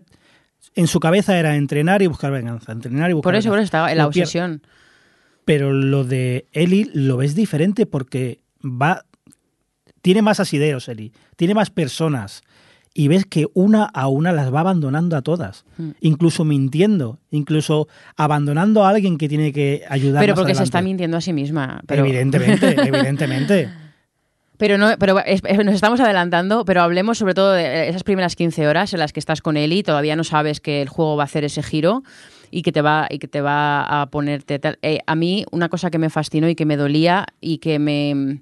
En su cabeza era entrenar y buscar venganza. Entrenar y buscar Por eso, por eso venganza. estaba en la obsesión. Pero lo de Ellie lo ves diferente porque va. Tiene más asideos, Ellie. Tiene más personas. Y ves que una a una las va abandonando a todas. Mm. Incluso mintiendo. Incluso abandonando a alguien que tiene que ayudar. Pero más porque se está mintiendo a sí misma. Pero, Evidentemente, evidentemente. pero, no, pero es- nos estamos adelantando, pero hablemos sobre todo de esas primeras 15 horas en las que estás con Eli, todavía no sabes que el juego va a hacer ese giro y que te va, y que te va a ponerte tal. Eh, a mí, una cosa que me fascinó y que me dolía y que me,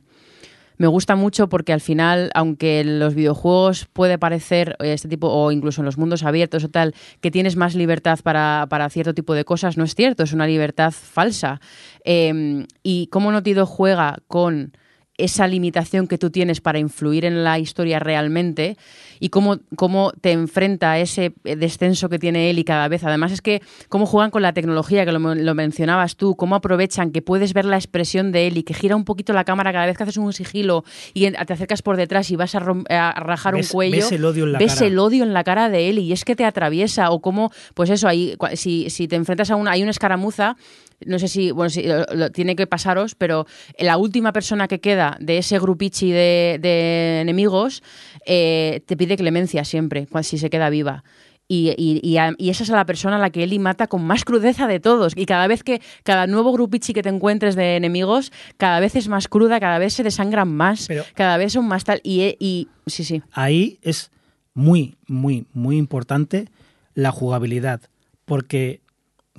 me gusta mucho porque al final, aunque en los videojuegos puede parecer eh, este tipo, o incluso en los mundos abiertos o tal, que tienes más libertad para, para cierto tipo de cosas, no es cierto, es una libertad falsa. Eh, y cómo Naughty Dog juega con esa limitación que tú tienes para influir en la historia realmente y cómo, cómo te enfrenta a ese descenso que tiene él y cada vez. Además es que cómo juegan con la tecnología, que lo, lo mencionabas tú, cómo aprovechan que puedes ver la expresión de él y que gira un poquito la cámara cada vez que haces un sigilo y te acercas por detrás y vas a, rom- a rajar Ves- un cuello. ves el odio en la ves cara. el odio en la cara de él y es que te atraviesa o cómo, pues eso, ahí, si, si te enfrentas a una, hay una escaramuza, no sé si, bueno, si lo- lo- tiene que pasaros, pero la última persona que queda de ese grupichi de, de enemigos eh, te pide clemencia siempre, si se queda viva. Y, y- y a- y esa es la persona a la que Eli mata con más crudeza de todos. Y cada vez que, cada nuevo grupichi que te encuentres de enemigos, cada vez es más cruda, cada vez se desangran más, Pero- cada vez son más tal. Y, y sí, sí. Ahí es muy, muy, muy importante la jugabilidad. Porque,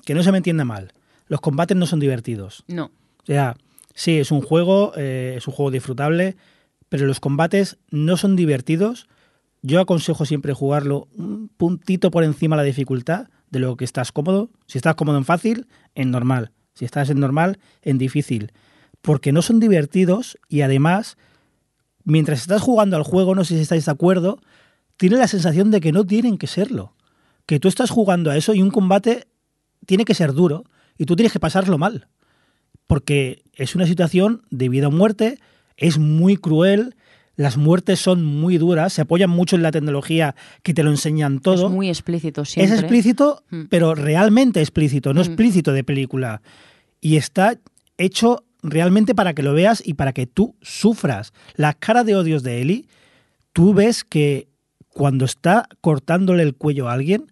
que no se me entienda mal, los combates no son divertidos. No. O sea, sí, es un juego, eh, es un juego disfrutable, pero los combates no son divertidos. Yo aconsejo siempre jugarlo un puntito por encima de la dificultad de lo que estás cómodo. Si estás cómodo en fácil, en normal. Si estás en normal, en difícil. Porque no son divertidos y además, mientras estás jugando al juego, no sé si estáis de acuerdo, tienes la sensación de que no tienen que serlo. Que tú estás jugando a eso y un combate tiene que ser duro y tú tienes que pasarlo mal porque es una situación de vida o muerte, es muy cruel, las muertes son muy duras, se apoyan mucho en la tecnología que te lo enseñan todo. Es muy explícito siempre. Es explícito, Mm. pero realmente explícito, no Mm. explícito de película. Y está hecho realmente para que lo veas y para que tú sufras. La cara de odios de Eli, tú ves que cuando está cortándole el cuello a alguien,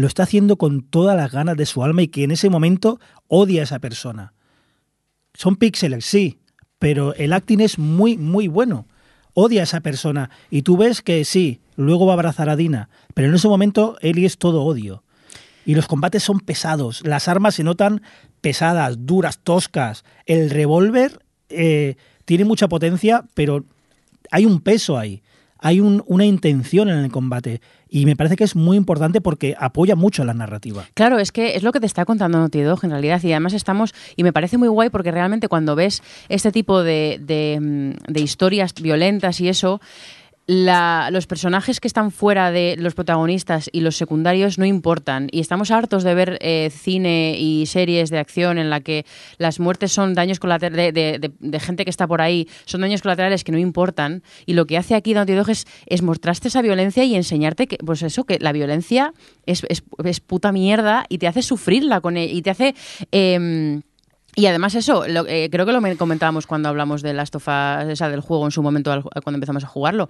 lo está haciendo con todas las ganas de su alma y que en ese momento odia a esa persona. Son píxeles, sí, pero el acting es muy, muy bueno. Odia a esa persona y tú ves que sí, luego va a abrazar a Dina, pero en ese momento Eli es todo odio. Y los combates son pesados, las armas se notan pesadas, duras, toscas. El revólver eh, tiene mucha potencia, pero hay un peso ahí, hay un- una intención en el combate. Y me parece que es muy importante porque apoya mucho la narrativa. Claro, es que es lo que te está contando Naughty Dog en realidad y además estamos, y me parece muy guay porque realmente cuando ves este tipo de, de, mm, de historias violentas y eso, la- los personajes que están fuera de los protagonistas y los secundarios no importan. Y estamos hartos de ver eh, cine y series de acción en la que las muertes son daños colaterales de, gente que está por ahí, son daños colaterales que no importan. Y lo que hace aquí Naughty Dog es, mostrarte esa violencia y enseñarte que, pues eso, que la violencia es, es, es puta mierda y te hace sufrirla con ella y te hace... em, y además eso, lo- eh, creo que lo men- comentábamos cuando hablamos de Last of Us, o del juego en su momento cuando empezamos a jugarlo,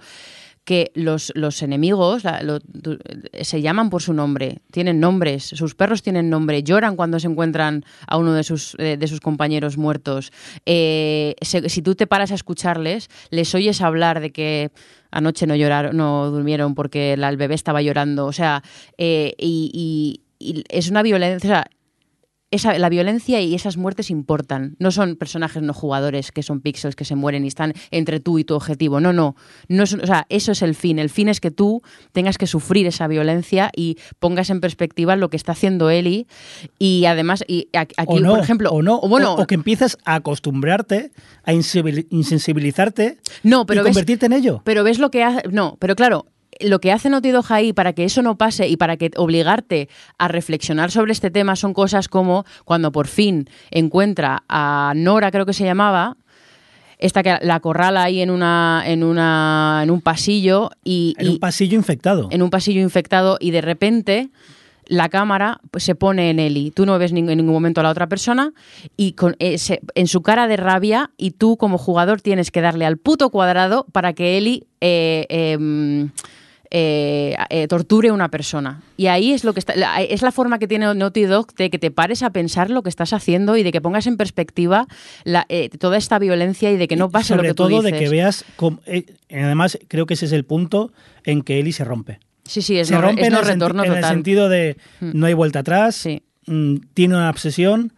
que los, los enemigos la- lo- tu- se llaman por su nombre, tienen nombres, sus perros tienen nombre, lloran cuando se encuentran a uno de sus, eh, de sus compañeros muertos. Eh, si tú te paras a escucharles, les oyes hablar de que anoche no lloraron, no durmieron porque la- el bebé estaba llorando, o sea, eh, y, es una violencia, esa, la violencia y esas muertes importan. No son personajes no jugadores que son píxeles que se mueren y están entre tú y tu objetivo. No, no. no es, o sea, eso es el fin. El fin es que tú tengas que sufrir esa violencia y pongas en perspectiva lo que está haciendo Eli. Y además, y aquí, o no, por ejemplo, o no, o bueno, o, o que empiezas a acostumbrarte, a insensibil- insensibilizarte No, pero y ves- convertirte en ello. Pero ves lo que hace. No, pero claro. Lo que hace Naughty Dog ahí para que eso no pase y para que obligarte a reflexionar sobre este tema son cosas como cuando por fin encuentra a Nora, creo que se llamaba, esta que la acorrala ahí en una en una en un pasillo y, En y- un pasillo infectado. en un pasillo infectado y de repente la cámara pues, se pone en Eli. Tú no ves en ningún momento a la otra persona y con ese- en su cara de rabia y tú como jugador tienes que darle al puto cuadrado para que Eli eh, em, eh, eh, torture a una persona. Y ahí es lo que está, la- es la forma que tiene Naughty Dog de que te pares a pensar lo que estás haciendo y de que pongas en perspectiva la- eh, toda esta violencia y de que no pase Sobre lo que tú todo dices. de que veas. cómo- eh, además, creo que ese es el punto en que Eli se rompe. Sí, sí, es se no, rompe es en, no retorno en el sentido de no hay vuelta atrás, Sí. mm, tiene una obsesión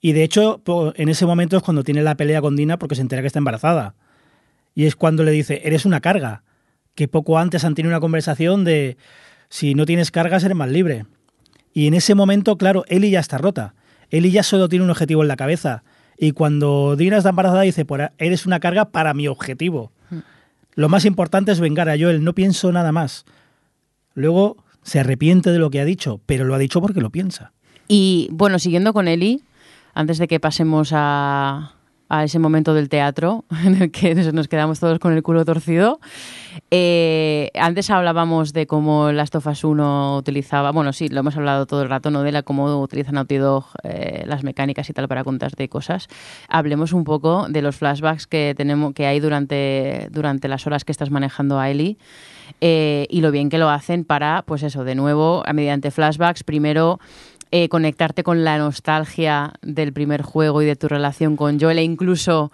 y de hecho en ese momento es cuando tiene la pelea con Dina porque se entera que está embarazada. Y es cuando le dice, eres una carga, que poco antes han tenido una conversación de si no tienes cargas eres más libre. Y en ese momento, claro, Eli ya está rota. Eli ya solo tiene un objetivo en la cabeza. Y cuando Dina está embarazada dice, "Por- eres una carga para mi objetivo. Lo más importante es vengar a Joel, no pienso nada más. Luego se arrepiente de lo que ha dicho, pero lo ha dicho porque lo piensa. Y bueno, siguiendo con Eli, antes de que pasemos a, a ese momento del teatro en el que nos quedamos todos con el culo torcido, eh, antes hablábamos de cómo Last of Us 1 utilizaba, bueno, sí, lo hemos hablado todo el rato, ¿no? De la, cómo utiliza Naughty eh, las mecánicas y tal para contarte cosas. Hablemos un poco de los flashbacks que tenemos que hay durante, durante las horas que estás manejando a Eli eh, y lo bien que lo hacen para, pues eso, de nuevo, mediante flashbacks, primero eh, conectarte con la nostalgia del primer juego y de tu relación con Joel e incluso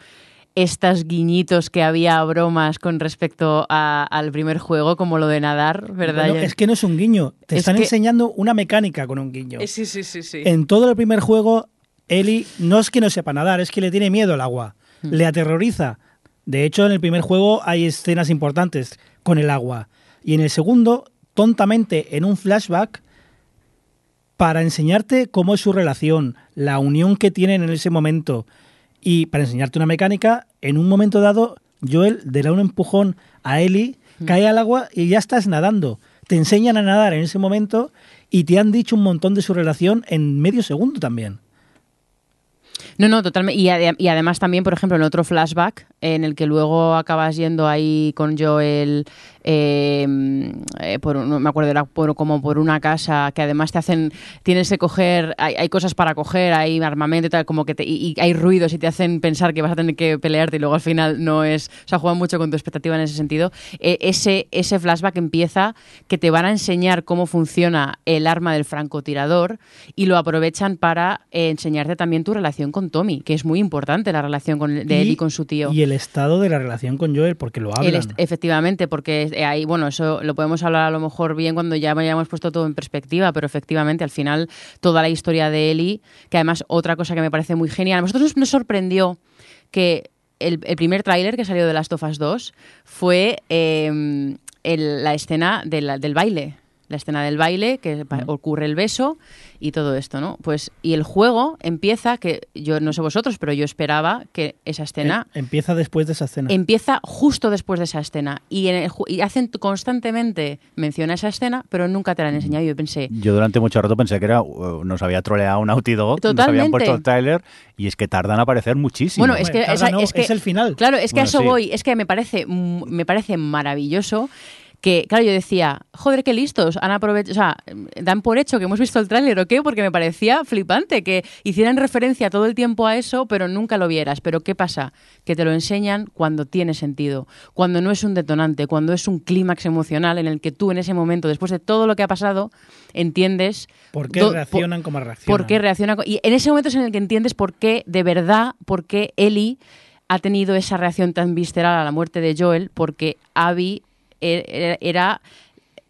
estas guiñitos que había bromas con respecto a- al primer juego, como lo de nadar, ¿verdad? Bueno, es que no es un guiño, te Es están que- enseñando una mecánica con un guiño. Sí, sí, sí, sí. En todo el primer juego, Eli no es que no sepa nadar, es que le tiene miedo al agua, Hmm. le aterroriza. De hecho, en el primer juego hay escenas importantes con el agua. Y en el segundo, tontamente, en un flashback, para enseñarte cómo es su relación, la unión que tienen en ese momento y para enseñarte una mecánica, en un momento dado, Joel le da un empujón a Ellie, cae al agua y ya estás nadando. Te enseñan a nadar en ese momento y te han dicho un montón de su relación en medio segundo también. No, no, totalmente. Y, ade- y además también, por ejemplo, en otro flashback, en el que luego acabas yendo ahí con Joel, eh, eh, no me acuerdo, era por, como por una casa, que además te hacen, tienes que coger, hay, hay cosas para coger, hay armamento y tal, como que te- y, hay ruidos y te hacen pensar que vas a tener que pelearte y luego al final no es, o sea, juegan mucho con tu expectativa en ese sentido. Eh, ese, ese flashback empieza que te van a enseñar cómo funciona el arma del francotirador y lo aprovechan para enseñarte también tu relación con Tommy, que es muy importante la relación con, de él y con su tío. Y el estado de la relación con Joel, porque lo El hablan. est- efectivamente, porque eh, ahí, bueno, eso lo podemos hablar a lo mejor bien cuando ya hayamos puesto todo en perspectiva, pero efectivamente, al final, toda la historia de Ellie, que además, otra cosa que me parece muy genial, a nosotros nos- nos sorprendió que el, el primer tráiler que salió de Last of Us 2 fue eh, el- la escena de la- del baile. La escena del baile, que ocurre el beso y todo esto, ¿no? Pues, y el juego empieza, que yo no sé vosotros, pero yo esperaba que esa escena Em- Empieza después de esa escena. empieza justo después de esa escena y, en el y hacen constantemente mención a esa escena, pero nunca te la han enseñado. Yo pensé, Yo durante mucho rato pensé que era uh, nos había troleado un Naughty Dog, nos habían Totalmente. puesto el trailer y es que tardan a aparecer muchísimo. bueno, es que, esa- no, es que es el final. Claro, es que a eso sí. voy. Es que me parece, me parece maravilloso. Que, claro, yo decía, joder, qué listos, han aprovechado, o sea, dan por hecho que hemos visto el tráiler o qué, porque me parecía flipante que hicieran referencia todo el tiempo a eso, pero nunca lo vieras. Pero ¿qué pasa? Que te lo enseñan cuando tiene sentido, cuando no es un detonante, cuando es un clímax emocional en el que tú en ese momento, después de todo lo que ha pasado, entiendes ¿Por qué reaccionan como reaccionan? por qué reacciona. co- Y en ese momento es en el que entiendes por qué, de verdad, por qué Ellie ha tenido esa reacción tan visceral a la muerte de Joel, porque Abby era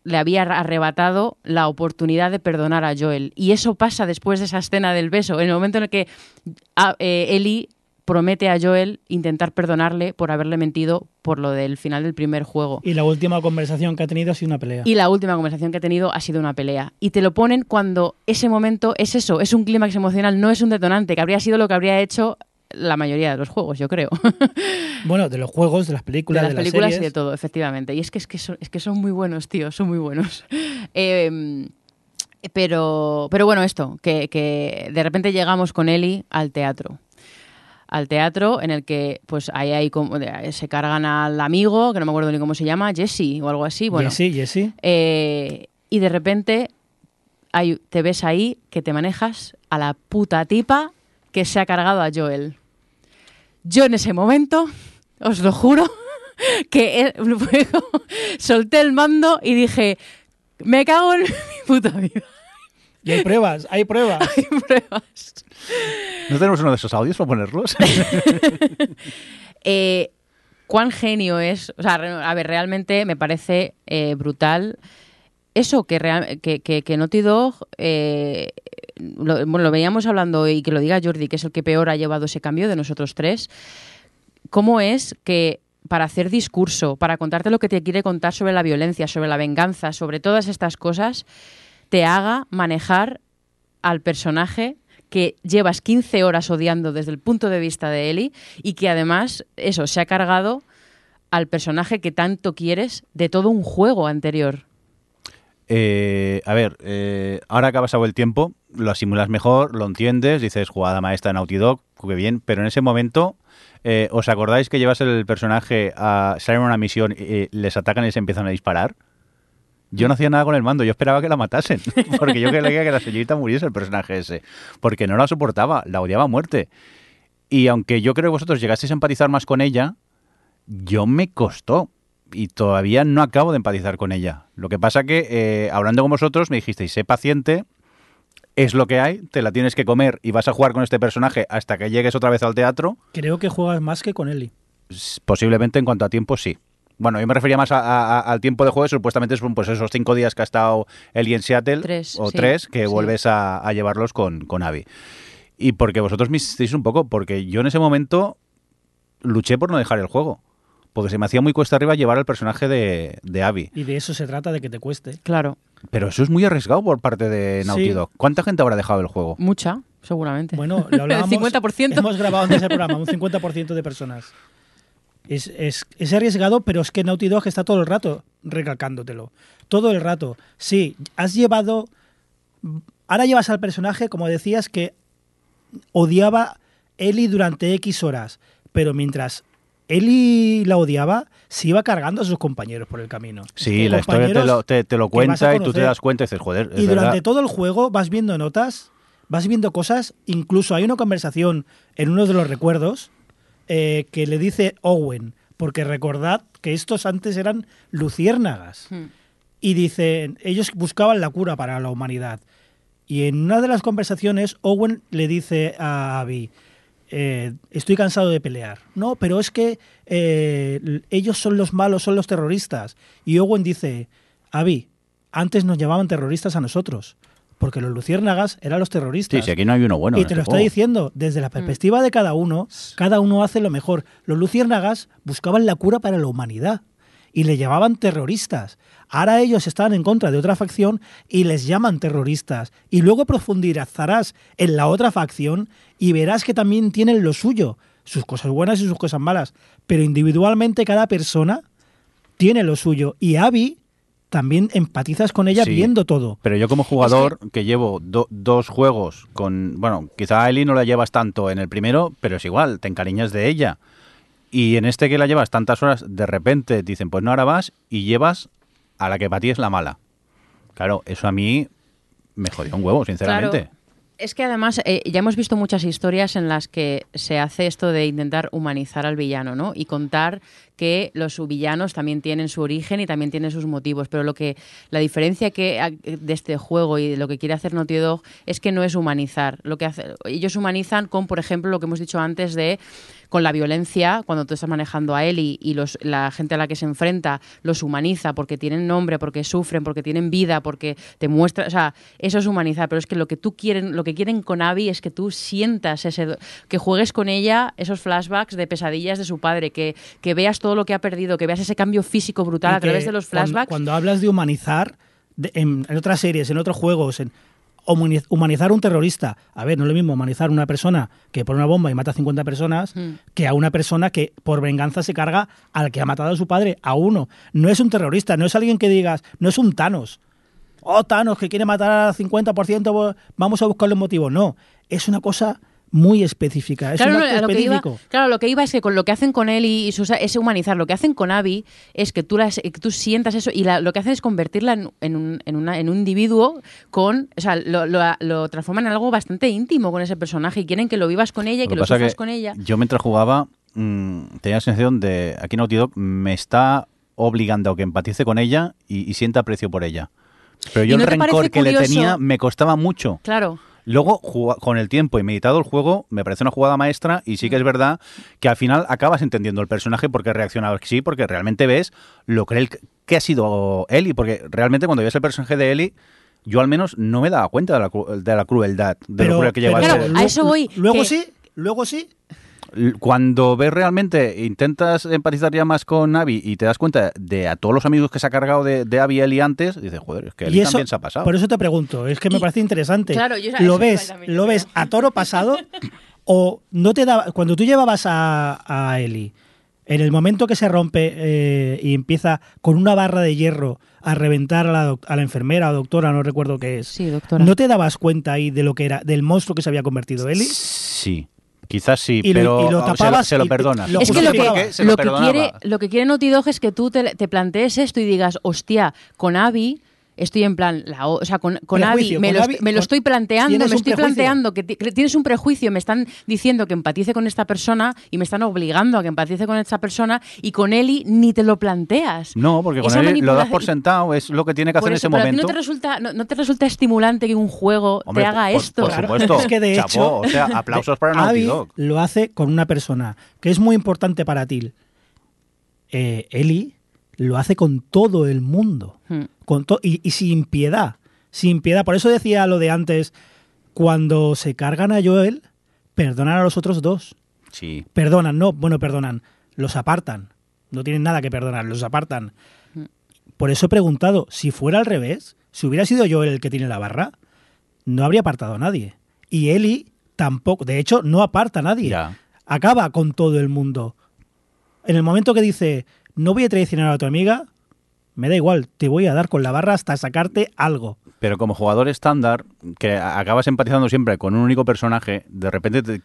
le había arrebatado la oportunidad de perdonar a Joel. Y eso pasa después de esa escena del beso, en el momento en el que ah, eh, Ellie promete a Joel intentar perdonarle por haberle mentido por lo del final del primer juego. Y la última conversación que ha tenido ha sido una pelea. Y la última conversación que ha tenido ha sido una pelea. Y te lo ponen cuando ese momento es eso, es un clímax emocional, no es un detonante, que habría sido lo que habría hecho la mayoría de los juegos, yo creo. Bueno, de los juegos, de las películas, de de, las películas series. y de todo, efectivamente. Y es que, es que, son, es que son muy buenos, tío, son muy buenos. Eh, pero, pero bueno, esto, que, que de repente llegamos con Eli al teatro. Al teatro en el que pues ahí hay como, se cargan al amigo, que no me acuerdo ni cómo se llama, Jesse o algo así. Bueno, Jessie, Jessie. eh, y de repente hay, te ves ahí que te manejas a la puta tipa que se ha cargado a Joel. Yo en ese momento, os lo juro, que como- solté el mando y dije, me cago en mi puta vida. Y hay pruebas, hay pruebas. Hay pruebas. ¿No tenemos uno de esos audios para ponerlos? Eh, ¿Cuán genio es? O sea, a ver, realmente me parece eh, brutal eso que, real- que, que, que Naughty Dog, eh, lo, bueno, lo veíamos hablando y que lo diga Jordi, que es el que peor ha llevado ese cambio de nosotros tres, cómo es que para hacer discurso, para contarte lo que te quiere contar sobre la violencia, sobre la venganza, sobre todas estas cosas, te haga manejar al personaje que llevas 15 horas odiando desde el punto de vista de Ellie y que además, eso, se ha cargado al personaje que tanto quieres de todo un juego anterior. Eh, a ver, eh, ahora que ha pasado el tiempo, lo asimilas mejor, lo entiendes, dices jugada maestra de Naughty Dog, bien, pero en ese momento, eh, ¿os acordáis que llevas el personaje a salir una misión y eh, les atacan y se empiezan a disparar? Yo no hacía nada con el mando, yo esperaba que la matasen, porque yo quería que la señorita muriese el personaje ese, porque no la soportaba, la odiaba a muerte. Y aunque yo creo que vosotros llegasteis a empatizar más con ella, yo me costó y todavía no acabo de empatizar con ella. Lo que pasa que, eh, hablando con vosotros, me dijisteis, sé paciente, es lo que hay, te la tienes que comer y vas a jugar con este personaje hasta que llegues otra vez al teatro. Creo que juegas más que con Eli. S- Posiblemente en cuanto a tiempo, sí. Bueno, yo me refería más a- a- a- al tiempo de juego, supuestamente son pues esos cinco días que ha estado Eli en Seattle, Tres, o sí, tres, que sí. vuelves a, a llevarlos con, con Abby. Y porque vosotros me hicisteis un poco, porque yo en ese momento luché por no dejar el juego. Porque se me hacía muy cuesta arriba llevar al personaje de, de Abby. Y de eso se trata, de que te cueste. Claro, Pero eso es muy arriesgado por parte de Naughty Sí. Dog. ¿Cuánta gente habrá dejado el juego? mucha, seguramente. Bueno, lo hablábamos. El 50%. Hemos grabado antes el programa, un 50% de personas. Es, es, es arriesgado, pero es que Naughty Dog está todo el rato recalcándotelo. Todo el rato. Sí, has llevado. Ahora llevas al personaje, como decías, que odiaba Eli durante X horas. Pero mientras Eli la odiaba, se iba cargando a sus compañeros por el camino. Sí, la historia te Compañeros lo, te, te cuenta y tú te das cuenta y dices, joder, es y durante verdad. todo el juego vas viendo notas, vas viendo cosas, incluso hay una conversación en uno de los recuerdos eh, que le dice Owen, porque recordad que estos antes eran luciérnagas. Hmm. Y dicen, ellos buscaban la cura para la humanidad. Y en una de las conversaciones, Owen le dice a Abby, eh, estoy cansado de pelear. No, pero es que eh, ellos son los malos, son los terroristas. Y Owen dice, Abby, antes nos llamaban terroristas a nosotros, porque los luciérnagas eran los terroristas. Sí, sí, aquí no hay uno bueno. y te este lo está juego. diciendo, desde la perspectiva de cada uno, cada uno hace lo mejor. Los luciérnagas buscaban la cura para la humanidad y le llamaban terroristas. Ahora ellos están en contra de otra facción y les llaman terroristas. Y luego profundizarás en la otra facción y verás que también tienen lo suyo, sus cosas buenas y sus cosas malas. Pero individualmente cada persona tiene lo suyo. Y Abby también empatizas con ella Sí. viendo todo. Pero yo como jugador que, llevo do- dos juegos con... Bueno, quizá a Ellie no la llevas tanto en el primero, pero es igual, te encariñas de ella. Y en este que la llevas tantas horas, de repente dicen, pues no, ahora vas y llevas a la que para ti es la mala. Claro, eso a mí me jodió un huevo, sinceramente. Claro. Es que además eh, ya hemos visto muchas historias en las que se hace esto de intentar humanizar al villano, ¿no? Y contar que los villanos también tienen su origen y también tienen sus motivos. Pero lo que la diferencia que de este juego y de lo que quiere hacer Naughty Dog es que no es humanizar. Lo que hace, ellos humanizan con, por ejemplo, lo que hemos dicho antes de con la violencia, cuando tú estás manejando a Ellie y los, la gente a la que se enfrenta los humaniza porque tienen nombre, porque sufren, porque tienen vida, porque te muestra, o sea, eso es humanizar, pero es que lo que tú quieren, lo que quieren con Abby es que tú sientas ese, que juegues con ella esos flashbacks de pesadillas de su padre, que, que veas todo lo que ha perdido, que veas ese cambio físico brutal Y a través de los cuando- flashbacks. Cuando, hablas de humanizar, de- en, en otras series, en otros juegos, en humanizar a un terrorista. A ver, no es lo mismo humanizar a una persona que pone una bomba y mata a 50 personas Mm. que a una persona que por venganza se carga al que ha matado a su padre, a uno. No es un terrorista, no es alguien que digas, no es un Thanos. Oh, Thanos, que quiere matar al 50%, bo- vamos a buscarle un motivo. No, es una cosa muy específica, es Claro, un no, acto lo que iba, específico. claro, lo que iba es que con lo que hacen con él y, y sus- es humanizar. Lo que hacen con Abby es que tú, las, que tú sientas eso y la- lo que hacen es convertirla en, en un, en, una- en un individuo con. O sea, lo, lo- lo transforman en algo bastante íntimo con ese personaje y quieren que lo vivas con ella y Lo que lo sufras que con ella. Yo mientras jugaba mm, tenía la sensación de aquí Naughty Dog me está obligando a que empatice con ella y, y sienta aprecio por ella. Pero ¿Y yo no el rencor que le tenía me costaba mucho. Claro. Luego, con el tiempo y meditado el juego, me parece una jugada maestra y sí que es verdad que al final acabas entendiendo el personaje porque reacciona sí, porque realmente ves lo que- que ha sido Ellie, porque realmente cuando ves el personaje de Ellie, yo al menos no me daba cuenta de la, de la crueldad, de lo cruel que llega a Claro, a eso voy, Luego que- sí, luego sí. Cuando ves realmente, intentas empatizar ya más con Abby y te das cuenta de a todos los amigos que se ha cargado de, de Abby y Ellie antes, dices, joder, es que eso, también se ha pasado. Por eso te pregunto, es que me Y- parece interesante. Claro, yo- lo ves, también, lo ves a toro pasado o no te da cuando tú llevabas a, a Eli en el momento que se rompe eh, y empieza con una barra de hierro a reventar a la, a la enfermera o doctora, no recuerdo qué es. Sí, doctora. ¿No te dabas cuenta ahí de lo que era, del monstruo que se había convertido Eli? Sí, quizás sí, Y lo- pero y lo o sea, tapabas se lo perdonas. lo es que No lo que, se lo lo que quiere, lo que quiere Naughty Dog es que tú te, te plantees esto y digas, hostia, con Abby estoy en plan, la, o sea, con, con Abby Prejuicio, me, con lo, me estoy planteando, me estoy prejuicio. planteando que, ti- que tienes un prejuicio, me están diciendo que empatice con esta persona y me están obligando a que empatice con esta persona y con Eli ni te lo planteas. No, porque con Ellie lo das por sentado, es lo que tiene que hacer en ese momento. no te resulta, no, no te resulta estimulante que un juego Hombre, te haga por- esto. Por, Claro. supuesto. Es que de hecho- o sea, aplausos para Naughty Dog. lo hace con una persona que es muy importante para ti. Eh, Eli lo hace con todo el mundo. Hmm. Con y, y sin piedad. Sin piedad. Por eso decía lo de antes. Cuando se cargan a Joel, perdonan a los otros dos. Sí. Perdonan, no, bueno, perdonan. Los apartan. No tienen nada que perdonar, los apartan. Por eso he preguntado, si fuera al revés, si hubiera sido Joel el que tiene la barra, no habría apartado a nadie. Y Eli tampoco, de hecho, no aparta a nadie. Ya. Acaba con todo el mundo. En el momento que dice, no voy a traicionar a tu amiga, me da igual, te voy a dar con la barra hasta sacarte algo. Pero como jugador estándar, que acabas empatizando siempre con un único personaje, de repente te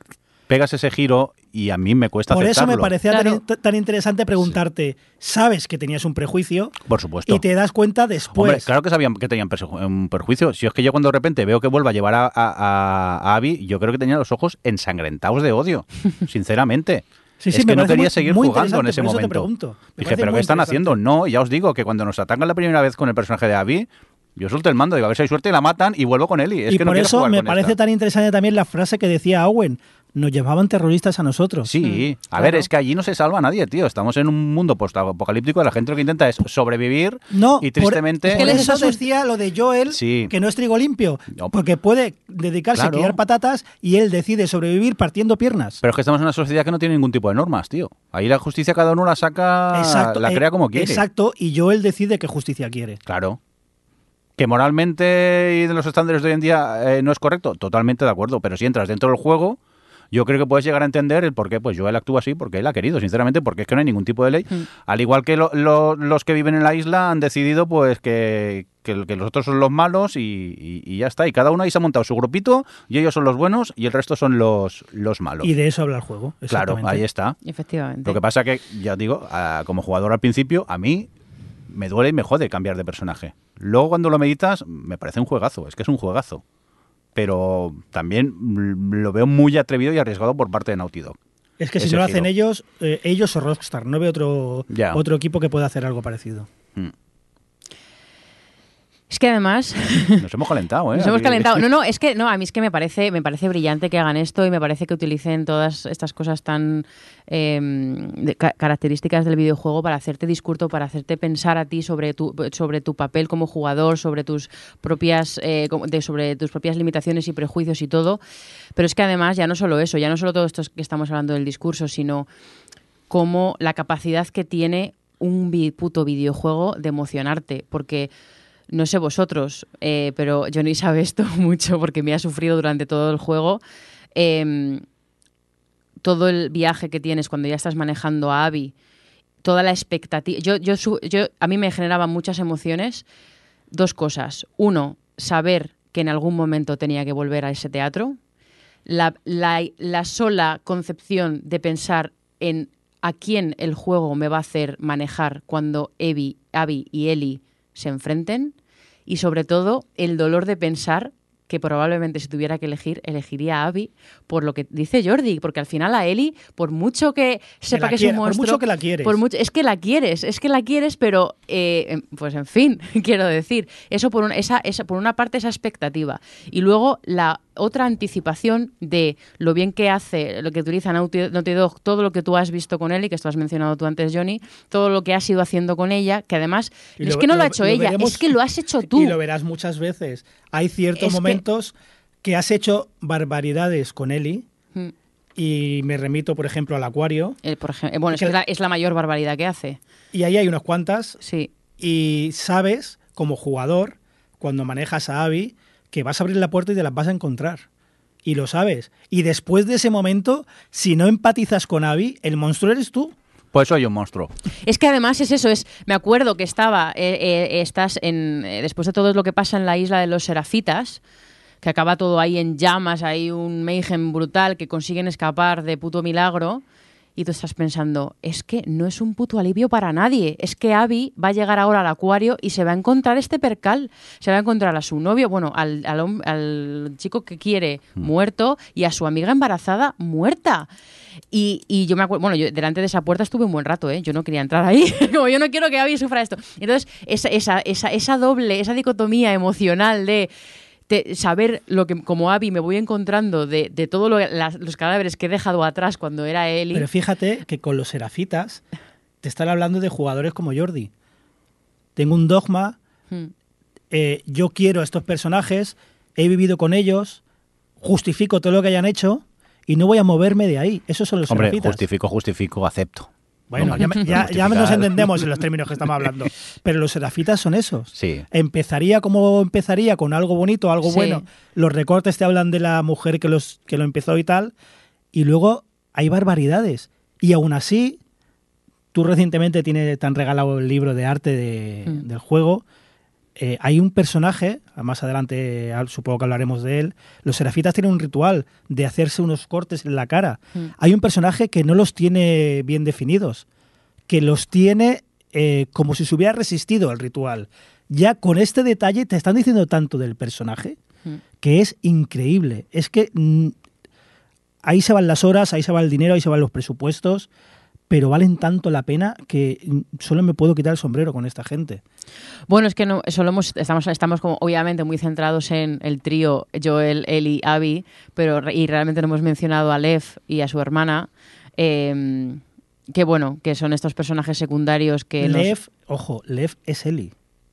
pegas ese giro y a mí me cuesta Por eso me parecía Claro. tan, tan interesante preguntarte, sabes que tenías un prejuicio Por supuesto. y te das cuenta después. Hombre, claro que sabían que tenían un perjuicio. Si es que yo cuando de repente veo que vuelve a llevar a, a- a- a Abby, yo creo que tenía los ojos ensangrentados de odio, sinceramente. Sí, sí, es que no quería muy- seguir muy jugando en ese por eso te momento. pregunto. Dije, ¿pero qué están haciendo? No, ya os digo que cuando nos atacan la primera vez con el personaje de Abby, yo suelto el mando, digo, a ver si hay suerte y la matan y vuelvo con Ellie. Es y que por eso jugar me parece esta. tan interesante también la frase que decía Owen. Nos llevaban terroristas a nosotros. Sí, a claro. ver, es que allí no se salva nadie, tío. Estamos en un mundo post-apocalíptico y la gente lo que intenta es sobrevivir No, y tristemente... por, que les eso decía lo de Joel, Sí. que no es trigo limpio, No. porque puede dedicarse Claro. a criar patatas y él decide sobrevivir partiendo piernas. Pero es que estamos en una sociedad que no tiene ningún tipo de normas, tío. Ahí la justicia cada uno la saca, exacto, la eh, crea como quiere. Exacto, y Joel decide qué justicia quiere. Claro. Que moralmente y de los estándares de hoy en día eh, no es correcto, totalmente de acuerdo. Pero si entras dentro del juego, yo creo que puedes llegar a entender el por qué pues Joel actúa así, porque él ha querido, sinceramente, porque es que no hay ningún tipo de ley. Mm. Al igual que lo- lo- los que viven en la isla han decidido pues que, que, que los otros son los malos y, y- y ya está. Y cada uno ahí se ha montado su grupito y ellos son los buenos y el resto son los, los malos. Y de eso habla el juego. claro, ahí está. Efectivamente. Lo que pasa que, ya digo, a- como jugador al principio, a mí me duele y me jode cambiar de personaje. Luego cuando lo meditas, me parece un juegazo, es que es un juegazo. Pero también lo veo muy atrevido y arriesgado por parte de Naughty Dog. Es que si no lo hacen giro. ellos, eh, ellos o Rockstar, no veo otro, otro equipo que pueda hacer algo parecido. Mm. Es que además Nos hemos calentado, ¿eh? nos hemos calentado. No, no, es que no, a mí es que me parece, me parece brillante que hagan esto y me parece que utilicen todas estas cosas tan eh, de- ca- características del videojuego para hacerte discurso, para hacerte pensar a ti sobre tu, sobre tu papel como jugador, sobre tus propias, eh, de- sobre tus propias limitaciones y prejuicios y todo. Pero es que además ya no solo eso, ya no solo todo esto que estamos hablando del discurso, sino como la capacidad que tiene un puto videojuego de emocionarte, porque no sé vosotros, eh, pero Johnny sabe esto mucho porque me ha sufrido durante todo el juego. Em, todo el viaje que tienes cuando ya estás manejando a Abby, toda la expectativa. Yo, yo, yo, a mí me generaban muchas emociones. Dos cosas. Uno, saber que en algún momento tenía que volver a ese teatro. La, la- la sola concepción de pensar en a quién el juego me va a hacer manejar cuando Abby, Abby y Ellie se enfrenten. Y sobre todo, el dolor de pensar que probablemente si tuviera que elegir, elegiría a Abby por lo que dice Jordi, porque al final a Ellie, por mucho que sepa que, es un por monstruo... mucho que la quieres. por mucho- es que la quieres, es que la quieres, pero eh, em, pues en fin, quiero decir, eso por, un- esa, esa, por una parte esa expectativa. Y luego la otra anticipación de lo bien que hace, lo que utiliza Naughty, Naughty Dog, todo lo que tú has visto con él y que esto has mencionado tú antes, Johnny, todo lo que has ido haciendo con ella, que además Y es lo- que no lo, lo- ha hecho lo ella, veremos- es que lo has hecho tú. Y lo verás muchas veces. Hay ciertos Es momentos que... has hecho barbaridades con Eli Mm. y me remito, por ejemplo, al acuario por ejemplo, bueno, es, Que- la, es la mayor barbaridad que hace. y ahí hay unas cuantas Sí. y sabes, como jugador, cuando manejas a Abby, que vas a abrir la puerta y te las vas a encontrar. Y lo sabes. Y después de ese momento, si no empatizas con Abby, el monstruo eres tú. Pues soy un monstruo. Es que además es eso, es me acuerdo que estaba, eh, eh, estás en, eh, después de todo lo que pasa en la isla de los Serafitas, que acaba todo ahí en llamas, hay un mayhem brutal, que consiguen escapar de puto milagro, y tú estás pensando, es que no es un puto alivio para nadie, es que Abby va a llegar ahora al acuario y se va a encontrar este percal, se va a encontrar a su novio, bueno, al, al al chico que quiere muerto y a su amiga embarazada muerta. Y, y yo me acuerdo, bueno, yo delante de esa puerta estuve un buen rato, ¿eh? Yo no quería entrar ahí, como yo no quiero que Abby sufra esto. Entonces, esa, esa, esa, esa doble, esa dicotomía emocional de, de saber lo que como Abby me voy encontrando de, de todos los cadáveres que he dejado atrás cuando era Ellie. Pero fíjate que con los serafitas te están hablando de jugadores como Jordi. Tengo un dogma, Hmm. eh, yo quiero a estos personajes, he vivido con ellos, justifico todo lo que hayan hecho y no voy a moverme de ahí. Esos son los Hombre, serafitas. justifico, justifico, acepto. Bueno, No, ya, me- ya- ya nos entendemos en los términos que estamos hablando. Pero los serafitas son esos. Sí. Empezaría como empezaría, con algo bonito, algo Sí. bueno. Los recortes te hablan de la mujer que, los, que lo empezó y tal. Y luego hay barbaridades. Y aún así, tú recientemente tienes tan regalado el libro de arte de- Mm. del juego. Eh, hay un personaje, más adelante supongo que hablaremos de él. Los serafitas tienen un ritual de hacerse unos cortes en la cara. Mm. Hay un personaje que no los tiene bien definidos, que los tiene eh, como si se hubiera resistido al ritual. Ya con este detalle te están diciendo tanto del personaje Mm. que es increíble. Es que mm, ahí se van las horas, ahí se va el dinero, ahí se van los presupuestos, pero valen tanto la pena que mm, solo me puedo quitar el sombrero con esta gente. Bueno, es que no, solo hemos, estamos, estamos como obviamente muy centrados en el trío Joel, Ellie, Abby, pero y realmente no hemos mencionado a Lev y a su hermana, eh, que bueno, que son estos personajes secundarios que Lev, ojo, Lev es Eli.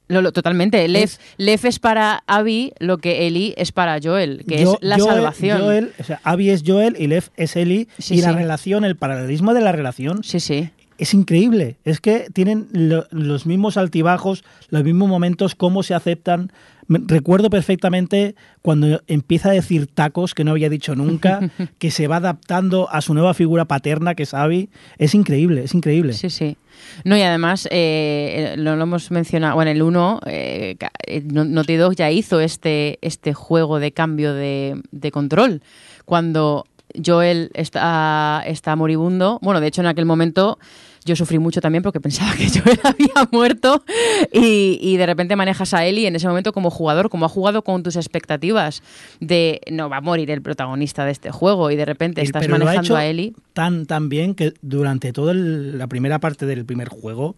Lo- lo- totalmente. Lev, Es- Lev es para Abby lo que Ellie es para Joel, que Yo- es la Joel- salvación. Joel, o sea, Abby es Joel y Lev es Eli. Sí, y la relación, el paralelismo de la relación Sí, sí. es increíble. Es que tienen lo- los mismos altibajos, los mismos momentos, cómo se aceptan. Recuerdo perfectamente cuando empieza a decir tacos que no había dicho nunca, que se va adaptando a su nueva figura paterna, que es Abby. Es increíble, es increíble. Sí, sí. No, y además, eh, lo, lo hemos mencionado, bueno, el 1, eh, eh, Naughty Dog ya hizo este, este juego de cambio de, de control. Cuando Joel está, está moribundo, bueno, de hecho en aquel momento yo sufrí mucho también porque pensaba que Joel había muerto y, y de repente manejas a Ellie en ese momento como jugador, como ha jugado con tus expectativas de no va a morir el protagonista de este juego y de repente estás pero lo ha manejando hecho a Ellie. Tan, tan bien que durante toda la primera parte del primer juego,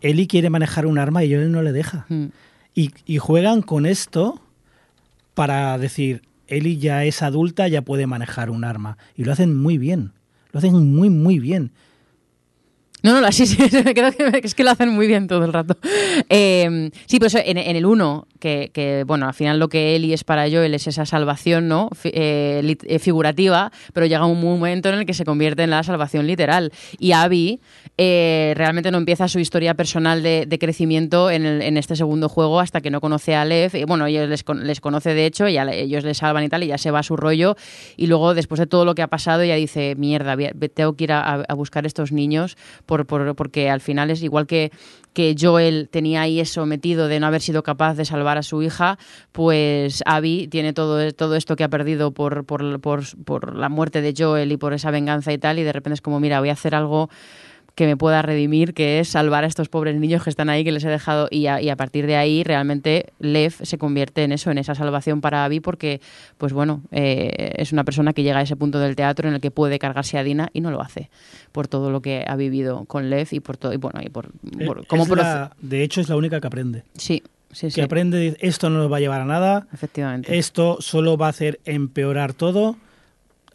Eli quiere manejar un arma y Joel no le deja. Mm. Y, y juegan con esto para decir, Ellie ya es adulta, ya puede manejar un arma. Y lo hacen muy bien. Lo hacen muy, muy bien. No, no, sí, sí, quedo que es que lo hacen muy bien todo el rato. Eh, sí, pues en, en el 1, que, bueno, al final lo que Eli es para Joel es esa salvación, ¿no? Eh, eh, figurativa, pero llega un momento en el que se convierte en la salvación literal. Y Abby eh, realmente no empieza su historia personal de, de crecimiento en, el- en este segundo juego hasta que no conoce a Lev. Y, bueno, ellos les, les conoce de hecho, y ya ellos le salvan y tal, y ya se va a su rollo. Y luego, después de todo lo que ha pasado, ella dice, mierda, tengo que ir a, a- a buscar estos niños por- porque al final es igual que, que Joel tenía ahí eso metido de no haber sido capaz de salvar a su hija, pues Abby tiene todo, todo esto que ha perdido por, por, por, por la muerte de Joel y por esa venganza y tal, y de repente es como, mira, voy a hacer algo que me pueda redimir, que es salvar a estos pobres niños que están ahí, que les he dejado, y a, y a partir de ahí realmente Lev se convierte en eso, en esa salvación para Abby, porque, pues bueno, eh, es una persona que llega a ese punto del teatro en el que puede cargarse a Dina y no lo hace, por todo lo que ha vivido con Lev y por todo, y bueno, y por, por Eh, la- de hecho, es la única que aprende. Sí, sí, sí, Que aprende, dice, esto no nos va a llevar a nada, efectivamente. esto solo va a hacer empeorar todo.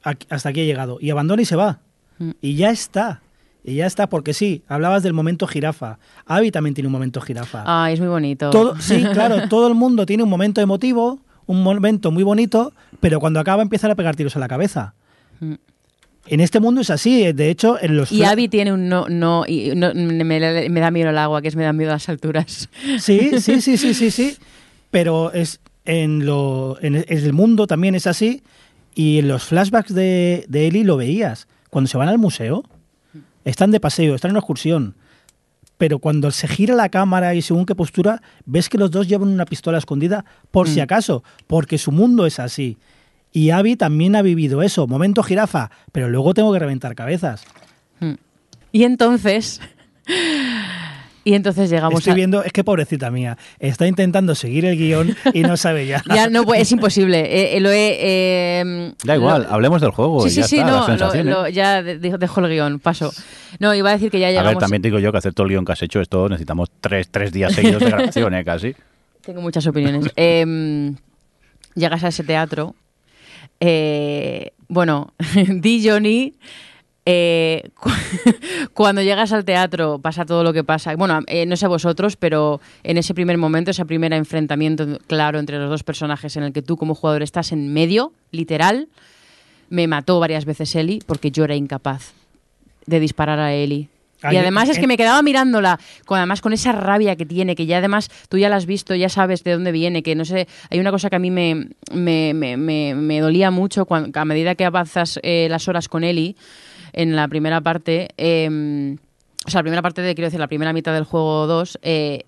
Aquí- hasta aquí he llegado. Y abandona y se va. Mm. Y ya está. Y ya está, porque sí, hablabas del momento jirafa. Abby también tiene un momento jirafa. Ay, es muy bonito. Todo, sí, claro, todo el mundo tiene un momento emotivo, un momento muy bonito, pero cuando acaba empiezan a pegar tiros a la cabeza. Mm. En este mundo es así, de hecho, en los... Y Abby tiene un no, no, y no me, me da miedo el agua, que es me da miedo las alturas. Sí, sí, sí, sí, sí, sí. Pero es en lo en el- en el mundo también es así. Y en los flashbacks de, de Ellie lo veías. Cuando se van al museo, están de paseo, están en una excursión. Pero cuando se gira la cámara y según qué postura, ves que los dos llevan una pistola escondida por si Mm. acaso, porque su mundo es así. Y Abby también ha vivido eso, momento jirafa, pero luego tengo que reventar cabezas. Mm. Y entonces. Y entonces llegamos Estoy a. viendo, es que pobrecita mía, está intentando seguir el guion y no sabe ya. Ya no, pues, es imposible. Eh, eh, lo he. eh, Da igual, lo- hablemos del juego. Sí, sí, ya sí, está, no, lo- lo- ya de- de- dejo el guion, paso. No, iba a decir que ya A llegamos. ver, también digo yo que hacer todo el guion que has hecho, esto necesitamos tres, tres días seguidos de grabación, ¿eh? Casi. Tengo muchas opiniones. Eh, llegas a ese teatro. eh, bueno, di Johnny. Eh, cu- cuando llegas al teatro pasa todo lo que pasa. Bueno, eh, no sé vosotros, pero en ese primer momento, ese primer enfrentamiento claro entre los dos personajes en el que tú como jugador estás en medio, literal, me mató varias veces Eli porque yo era incapaz de disparar a Eli. Y además es que me quedaba mirándola, con, además con esa rabia que tiene, que ya además tú ya la has visto, ya sabes de dónde viene, que no sé, hay una cosa que a mí me, me, me, me- me dolía mucho cuando, a medida que avanzas eh, las horas con Eli, en la primera parte, eh, o sea, la primera parte de, quiero decir, la primera mitad del juego 2, eh,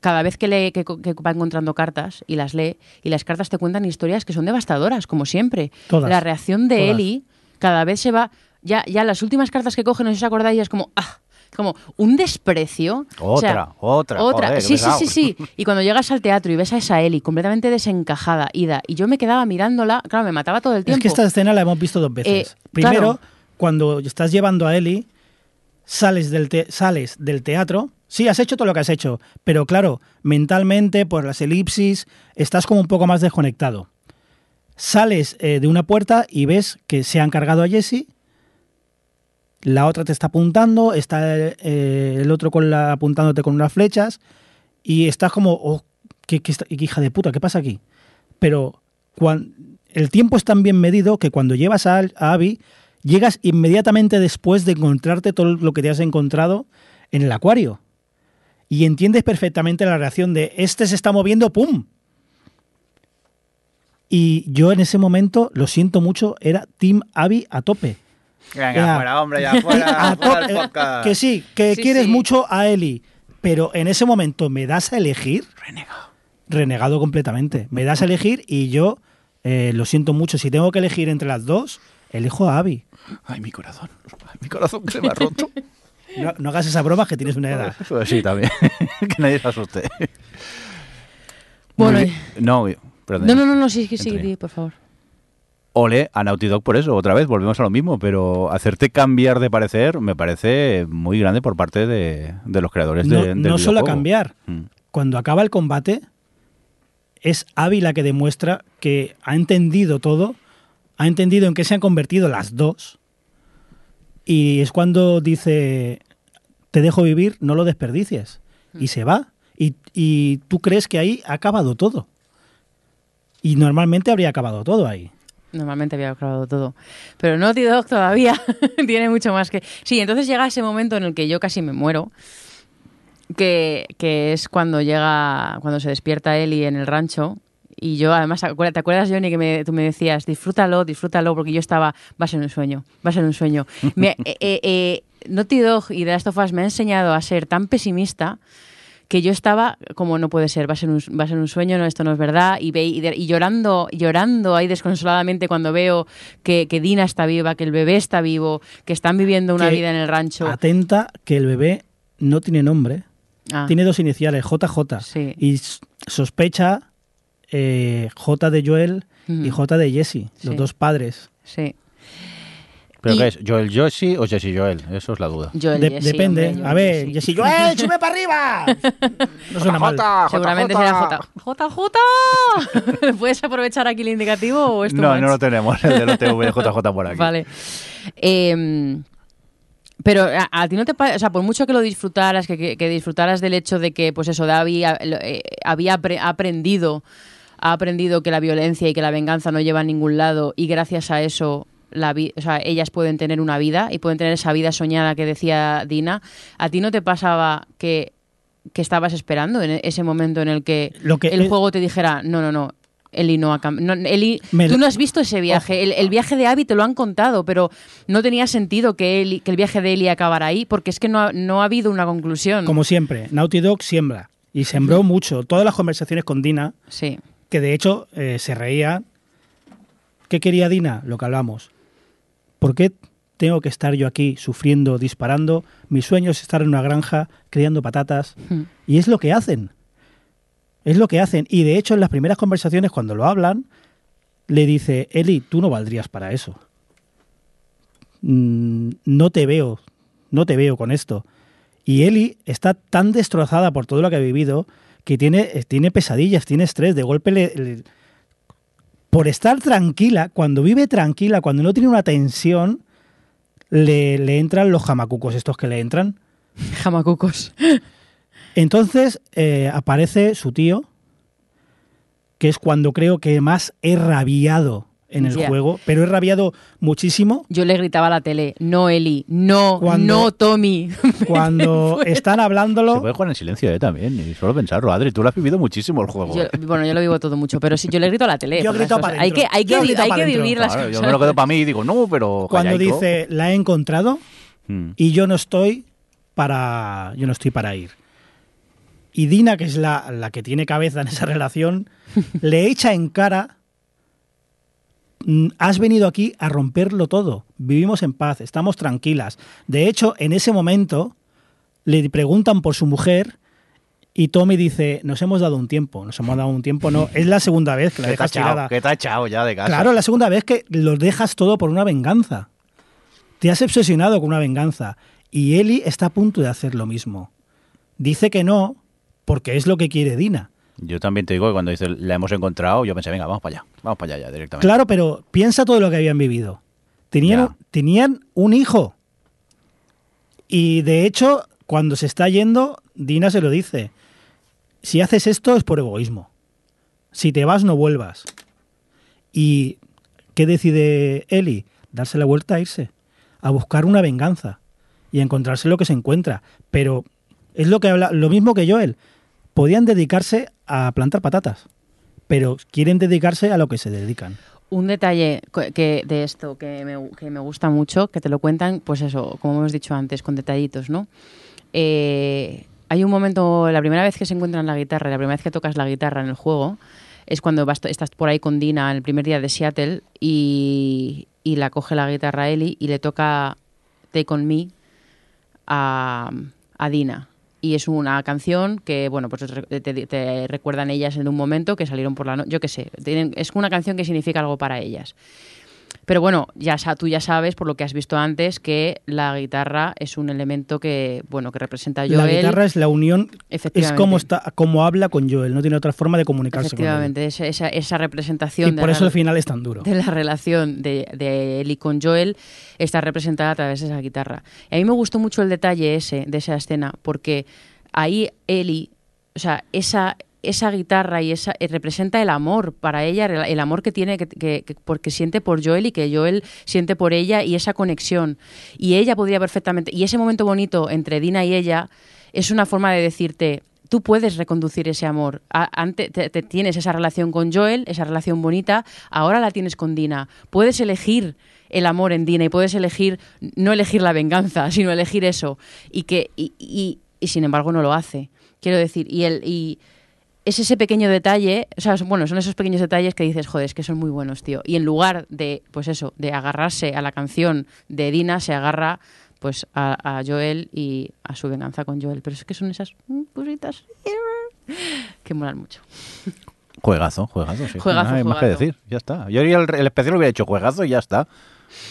cada vez que, lee, que, que va encontrando cartas y las lee, y las cartas te cuentan historias que son devastadoras, como siempre. Todas. La reacción de Todas. Eli cada vez se va. Ya, ya las últimas cartas que cogen, no sé si os acordáis, es como. ¡Ah! Como un desprecio. O sea, Otra, otra, Otra. joder, sí, sí, sí, sí. Y cuando llegas al teatro y ves a esa Eli completamente desencajada, ida, y yo me quedaba mirándola, claro, me mataba todo el tiempo. Es que esta escena la hemos visto dos veces. Eh, Primero, claro. Cuando estás llevando a Eli, sales del, te- sales del teatro. Sí, has hecho todo lo que has hecho, pero claro, mentalmente, por las elipsis, estás como un poco más desconectado. Sales eh, de una puerta y ves que se han cargado a Jesse. La otra te está apuntando, está eh, el otro con la, apuntándote con unas flechas y estás como, oh, ¿qué, hija de puta, ¿qué pasa aquí? Pero el tiempo es tan bien medido que cuando llevas a, a Abby, llegas inmediatamente después de encontrarte todo lo que te has encontrado en el acuario. Y entiendes perfectamente la reacción de este se está moviendo, ¡pum! Y yo en ese momento, lo siento mucho, era Team Abby a tope. Venga, fuera, hombre, ya, fuera, que sí, que Sí, quieres sí. mucho a Eli, pero en ese momento me das a elegir. Renegado. Renegado completamente. Me das a elegir y yo eh, lo siento mucho. Si tengo que elegir entre las dos, elijo a Abby. Ay, mi corazón. Ay, mi corazón que se me ha roto. No, no hagas esa broma que tienes una edad. Pues sí, también. que nadie se asuste. Bueno, bien. no, perdón. No, no, no, no, sí, sí, sí, por favor. Ole a Naughty Dog por eso, otra vez, volvemos a lo mismo, pero hacerte cambiar de parecer me parece muy grande por parte de, de los creadores No, de, no solo videojuego. cambiar, Mm. cuando acaba el combate, es Abby la que demuestra que ha entendido todo, ha entendido en qué se han convertido las dos, y es cuando dice, te dejo vivir, no lo desperdicies, y se va, y, y tú crees que ahí ha acabado todo. Y normalmente habría acabado todo ahí. Normalmente había acabado todo. Pero Naughty Dog todavía tiene mucho más que... Sí, entonces llega ese momento en el que yo casi me muero, que, que es cuando llega, cuando se despierta Eli en el rancho. Y yo, además, ¿te acuerdas, Johnny, que me- tú me decías, disfrútalo, disfrútalo, porque yo estaba, va a ser un sueño, va a ser un sueño. Me, eh, eh, eh, Naughty Dog y The Last of Us me ha enseñado a ser tan pesimista que yo estaba como no puede ser, va a ser un, va a ser un sueño, no, esto no es verdad, y, ve, y, de- y llorando, llorando ahí desconsoladamente cuando veo que, que Dina está viva, que el bebé está vivo, que están viviendo una Que vida en el rancho. Atenta que el bebé no tiene nombre, Ah, tiene dos iniciales, JJ, Sí. y sospecha eh, J de Joel y. J de Jesse, los dos padres. sí. ¿Pero Y- qué es? ¿Joel Josie o Jesse Joel? Eso es la duda. Joel De- Jesse, depende. hombre, a ver, Jesse. Jesse Joel, sube para arriba. No suena mal. Seguramente será J. ¡JJ! ¿Puedes aprovechar aquí el indicativo o es too No, no lo tenemos, el del de JJ por aquí. Vale. Eh, pero a, a ti no te parece, o sea, por mucho que lo disfrutaras, que, que- que disfrutaras del hecho de que, pues eso, David eh, había apre- aprendido, ha aprendido que la violencia y que la venganza no lleva a ningún lado y gracias a eso la vi- o sea, ellas pueden tener una vida y pueden tener esa vida soñada que decía Dina. ¿A ti no te pasaba que, que estabas esperando en ese momento en el que, Lo que el es- juego te dijera, no, no, no, Eli no ha cambiado. Eli, Me tú no has visto ese viaje. El, el viaje de Abby te lo han contado, pero no tenía sentido que, Eli- que el viaje de Eli acabara ahí, porque es que no ha, no ha habido una conclusión. Como siempre, Naughty Dog siembra. Y sembró mucho. Todas las conversaciones con Dina, Sí. Que de hecho eh, se reía. ¿Qué quería Dina? Lo que hablamos. ¿Por qué tengo que estar yo aquí sufriendo, disparando? Mi sueño es estar en una granja criando patatas. Hmm. Y es lo que hacen. Es lo que hacen. Y de hecho, en las primeras conversaciones, cuando lo hablan, le dice, Eli, tú no valdrías para eso. Mm, No te veo, no te veo con esto. Y Eli está tan destrozada por todo lo que ha vivido que tiene, eh, tiene pesadillas, tiene estrés. De golpe, le- le- por estar tranquila, cuando vive tranquila, cuando no tiene una tensión, le, le entran los jamacucos estos que le entran. Jamacucos. Entonces eh, aparece su tío, que es cuando creo que más he rabiado en el juego, pero he rabiado muchísimo Yo le gritaba a la tele, no Eli, no, Cuando- no Tommy. cuando están Se hablándolo. puede jugar en silencio eh, también, y solo pensarlo. Adri, tú lo has vivido muchísimo el juego. Yo- eh. bueno, yo lo vivo todo mucho, pero sí, yo le grito a la tele. Yo grito para. Hay que, hay que, Yo vi- grito hay para que vivir las Claro, cosas. yo me lo quedo para mí y digo, no, pero. Cuando callaico. dice la he encontrado Mm. y yo no estoy para yo no estoy para ir. Y Dina, que es la, la que tiene cabeza en esa relación, le echa en cara "Mm, has venido aquí a romperlo todo. Vivimos en paz, estamos tranquilas. De hecho, en ese momento le preguntan por su mujer y Tommy dice, nos hemos dado un tiempo, nos hemos dado un tiempo, no, es la segunda vez que la dejas tirada. que te ha echado ya de casa. Claro, la segunda vez que lo dejas todo por una venganza. Te has obsesionado con una venganza. Y Eli está a punto de hacer lo mismo. Dice que no, porque es lo que quiere Dina. Yo también te digo que cuando dice la hemos encontrado, yo pensé, venga, vamos para allá. Vamos para allá ya directamente. Claro, pero piensa todo lo que habían vivido. Tenían, Ya. tenían un hijo. Y de hecho, cuando se está yendo, Dina se lo dice. Si haces esto es por egoísmo. Si te vas, no vuelvas. ¿Y qué decide Eli? Darse la vuelta a irse. A buscar una venganza. Y a encontrarse lo que se encuentra. Pero es lo que habla, lo mismo que Joel. Podían dedicarse a plantar patatas. Pero quieren dedicarse a lo que se dedican. Un detalle que de esto que me, que me gusta mucho, que te lo cuentan, pues eso, como hemos dicho antes, con detallitos, ¿no? Eh, hay un momento, la primera vez que se encuentran la guitarra, la primera vez que tocas la guitarra en el juego, es cuando estás por ahí con Dina el primer día de Seattle y, y la coge la guitarra a Ellie y le toca Take On Me a, a Dina. Y es una canción que, bueno, pues te, te- recuerdan ellas en un momento que salieron por la noche, yo qué sé, tienen- es una canción que significa algo para ellas. Pero bueno, ya tú ya sabes, por lo que has visto antes, que la guitarra es un elemento que, bueno, que representa a Joel. La guitarra es la unión, es Efectivamente. como está, como habla con Joel, no tiene otra forma de comunicarse con Efectivamente, esa, esa, esa él. representación Y de por eso el final es tan duro. de la relación de, de Ellie con Joel está representada a través de esa guitarra. Y a mí me gustó mucho el detalle ese, de esa escena, porque ahí Ellie, o sea, esa, esa guitarra y esa eh, representa el amor para ella, el, amor que tiene, que, que- que- porque siente por Joel y que Joel siente por ella y esa conexión. Y ella podría perfectamente, y ese momento bonito entre Dina y ella es una forma de decirte, tú puedes reconducir ese amor. A- ante- te, te tienes esa relación con Joel, esa relación bonita, ahora la tienes con Dina. Puedes elegir el amor en Dina y puedes elegir, no elegir la venganza, sino elegir eso. Y que, y sin embargo no lo hace. Quiero decir, y el, y es ese pequeño detalle, o sea, bueno, son esos pequeños detalles que dices, joder, es que son muy buenos, tío. Y en lugar de, pues eso, de agarrarse a la canción de Dina, se agarra pues a, a Joel y a su venganza con Joel. Pero es que son esas mm, cositas que molan mucho. Juegazo, juegazo, sí. Juegazo, No hay más que decir, ya está. Yo el, el especial lo hubiera hecho juegazo y ya está.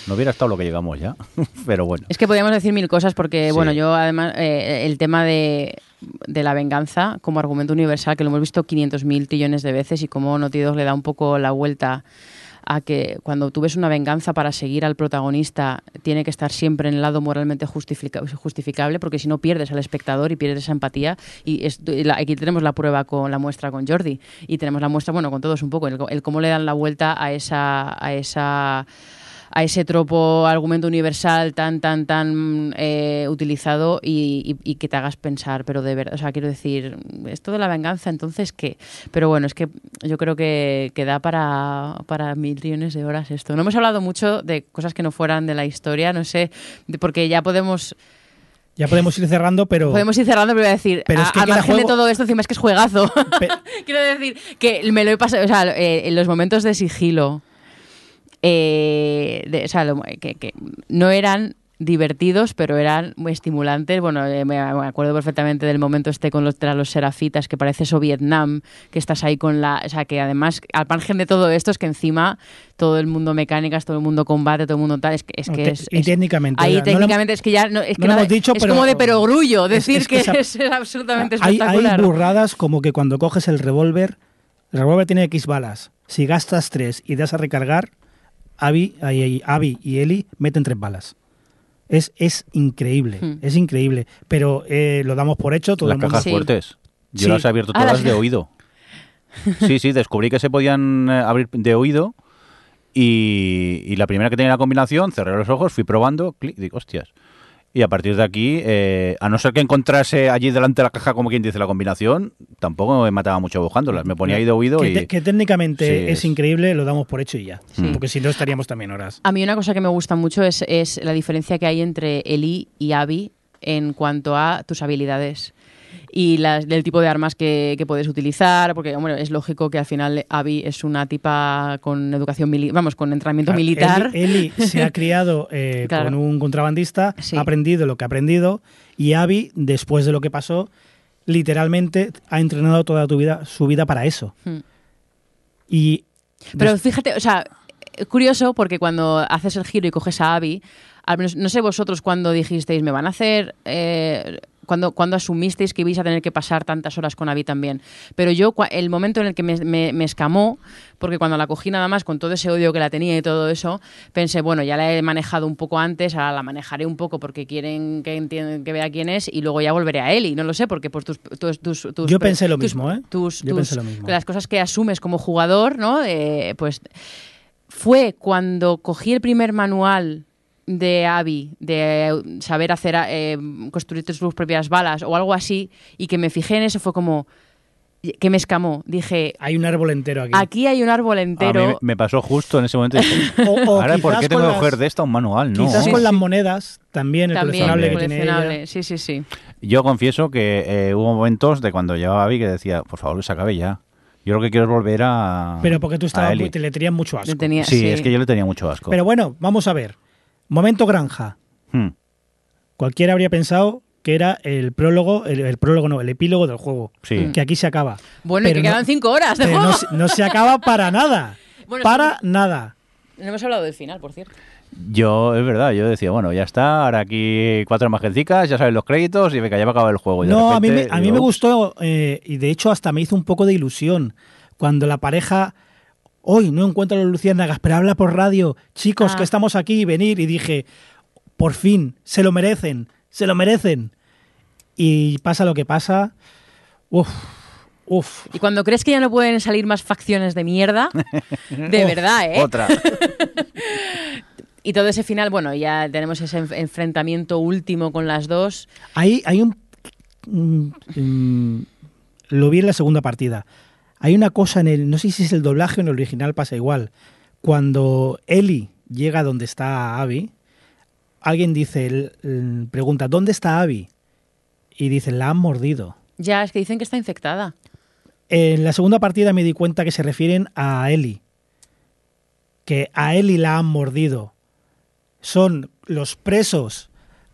No hubiera estado lo que llegamos ya. Pero bueno. Es que podríamos decir mil cosas porque, Sí. bueno, yo además, eh, el tema de, de la venganza como argumento universal, que lo hemos visto 500.000 trillones de veces y cómo Naughty Dog le da un poco la vuelta a que cuando tú ves una venganza para seguir al protagonista tiene que estar siempre en el lado moralmente justifica- justificable porque si no pierdes al espectador y pierdes esa empatía. Y, es- la- aquí tenemos la prueba con la muestra con Jordi y tenemos la muestra bueno con todos un poco el, el cómo le dan la vuelta a esa a esa a ese tropo argumento universal tan tan tan eh, utilizado y, y- y que te hagas pensar pero de verdad o sea quiero decir esto de la venganza entonces qué pero bueno es que yo creo que, que da para para mil millones de horas esto. No hemos hablado mucho de cosas que no fueran de la historia no sé porque ya podemos Ya podemos ir cerrando, pero podemos ir cerrando pero voy a decir Pero es a- que al queda margen de todo esto encima es que es juegazo. Pe- Quiero decir que me lo he pasado, o sea, eh, en los momentos de sigilo, eh, de- o sea, lo- que, que no eran divertidos, pero eran muy estimulantes. Bueno, eh, me acuerdo perfectamente del momento este con los, tras los serafitas, que parece eso Vietnam, que estás ahí con la... O sea, que además, al margen de todo esto, es que encima todo el mundo mecánicas, todo el mundo combate, todo el mundo tal, es que es... Que es- y es- técnicamente, Ahí ya, no lo es que ya... No, es que no lo nada- hemos dicho, es pero- como de perogrullo decir es que esa- es absolutamente hay, hay espectacular. burradas como que cuando coges el revólver, el revólver tiene X balas. Si gastas tres y das a recargar, Abby, Abby y Eli meten tres balas. Es, es increíble, Hmm. es increíble. Pero eh, lo damos por hecho, todo las el mundo. cajas Sí. fuertes. Yo Sí. las he abierto Ah, todas las- de oído. Sí, sí, descubrí que se podían eh, abrir de oído y, y la primera que tenía la combinación, cerré los ojos, fui probando, clic, digo, hostias. Y a partir de aquí, eh, a no ser que encontrase allí delante de la caja, como quien dice, la combinación, tampoco me mataba mucho buscándolas. Me ponía ahí de oído que, y... te- que técnicamente Sí, es, es- increíble, lo damos por hecho y ya. Sí. Porque si no estaríamos también horas. A mí una cosa que me gusta mucho es, es la diferencia que hay entre Eli y Abby en cuanto a tus habilidades y las, del tipo de armas que, que puedes utilizar, porque bueno, es lógico que al final Abby es una tipa con educación militar, vamos, con entrenamiento Claro, militar. Eli, Eli se ha criado eh, Claro. con un contrabandista, Sí. ha aprendido lo que ha aprendido y Abby, después de lo que pasó, literalmente ha entrenado toda tu vida, su vida para eso. Hmm. Y Pero fíjate, o sea, eh, curioso porque cuando haces el giro y coges a Abby, al menos, no sé vosotros cuando dijisteis, me van a hacer... Eh, cuando, cuando asumisteis que ibais a tener que pasar tantas horas con Abby también. Pero yo, el momento en el que me, me- me escamó, porque cuando la cogí nada más con todo ese odio que la tenía y todo eso, pensé, bueno, ya la he manejado un poco antes, ahora la manejaré un poco porque quieren que que vea quién es y luego ya volveré a Eli. No lo sé, porque pues tus... tus, tus, tus- Yo pensé lo mismo, ¿eh? tus- Yo pensé lo mismo. Las cosas que asumes como jugador, ¿no? Eh, pues fue cuando cogí el primer manual de Abby, de eh, saber hacer, eh, construir tus propias balas o algo así, y que me fijé en eso, fue como que me escamó. Dije, hay un árbol entero aquí. aquí hay un árbol A mí entero. me- pasó justo en ese momento. y dije, O, o Ahora, ¿por qué tengo que coger de esta un manual? No. Quizás Sí, con sí. las monedas, también el También, coleccionable que coleccionable. tiene ella. Sí, sí, sí. Yo confieso que eh, hubo momentos de cuando llevaba a Abby que decía, por favor, que se acabe ya. Yo lo que quiero es volver a. Pero porque tú estabas muy, te le tenías mucho asco. Tenía- Sí, sí. es que yo le tenía mucho asco. Pero bueno, vamos a ver. Momento granja. Hmm. Cualquiera habría pensado que era el prólogo, el, el prólogo no, el epílogo del juego. Sí. Que aquí se acaba. Bueno, y que no- quedan cinco horas de Pero juego. no, se- no se acaba para nada. Bueno, para nada. No hemos hablado del final, por cierto. Yo, es verdad, yo decía, bueno, ya está, ahora aquí cuatro imagencicas, ya saben los créditos y venga, ya va a acabar el juego. Y No, a mí, me, a mí digo, me gustó eh, y de hecho hasta me hizo un poco de ilusión cuando la pareja, hoy no encuentro a los luciérnagas, pero habla por radio, chicos, Ah. que estamos aquí, venir, y dije, por fin, se lo merecen, se lo merecen. Y pasa lo que pasa, uff, uff. Y cuando crees que ya no pueden salir más facciones de mierda, de verdad, ¿eh? Otra. Y todo ese final, bueno, ya tenemos ese enf- enfrentamiento último con las dos. Hay, hay un... mm, mm, lo vi en la segunda partida. Hay una cosa en el... No sé si es el doblaje o en el original pasa igual. Cuando Ellie llega donde está Abby, alguien dice, el- el- pregunta, ¿dónde está Abby? Y dice, la han mordido. Ya, es que dicen que está infectada. En la segunda partida me di cuenta que se refieren a Ellie. Que a Ellie la han mordido. Son los presos.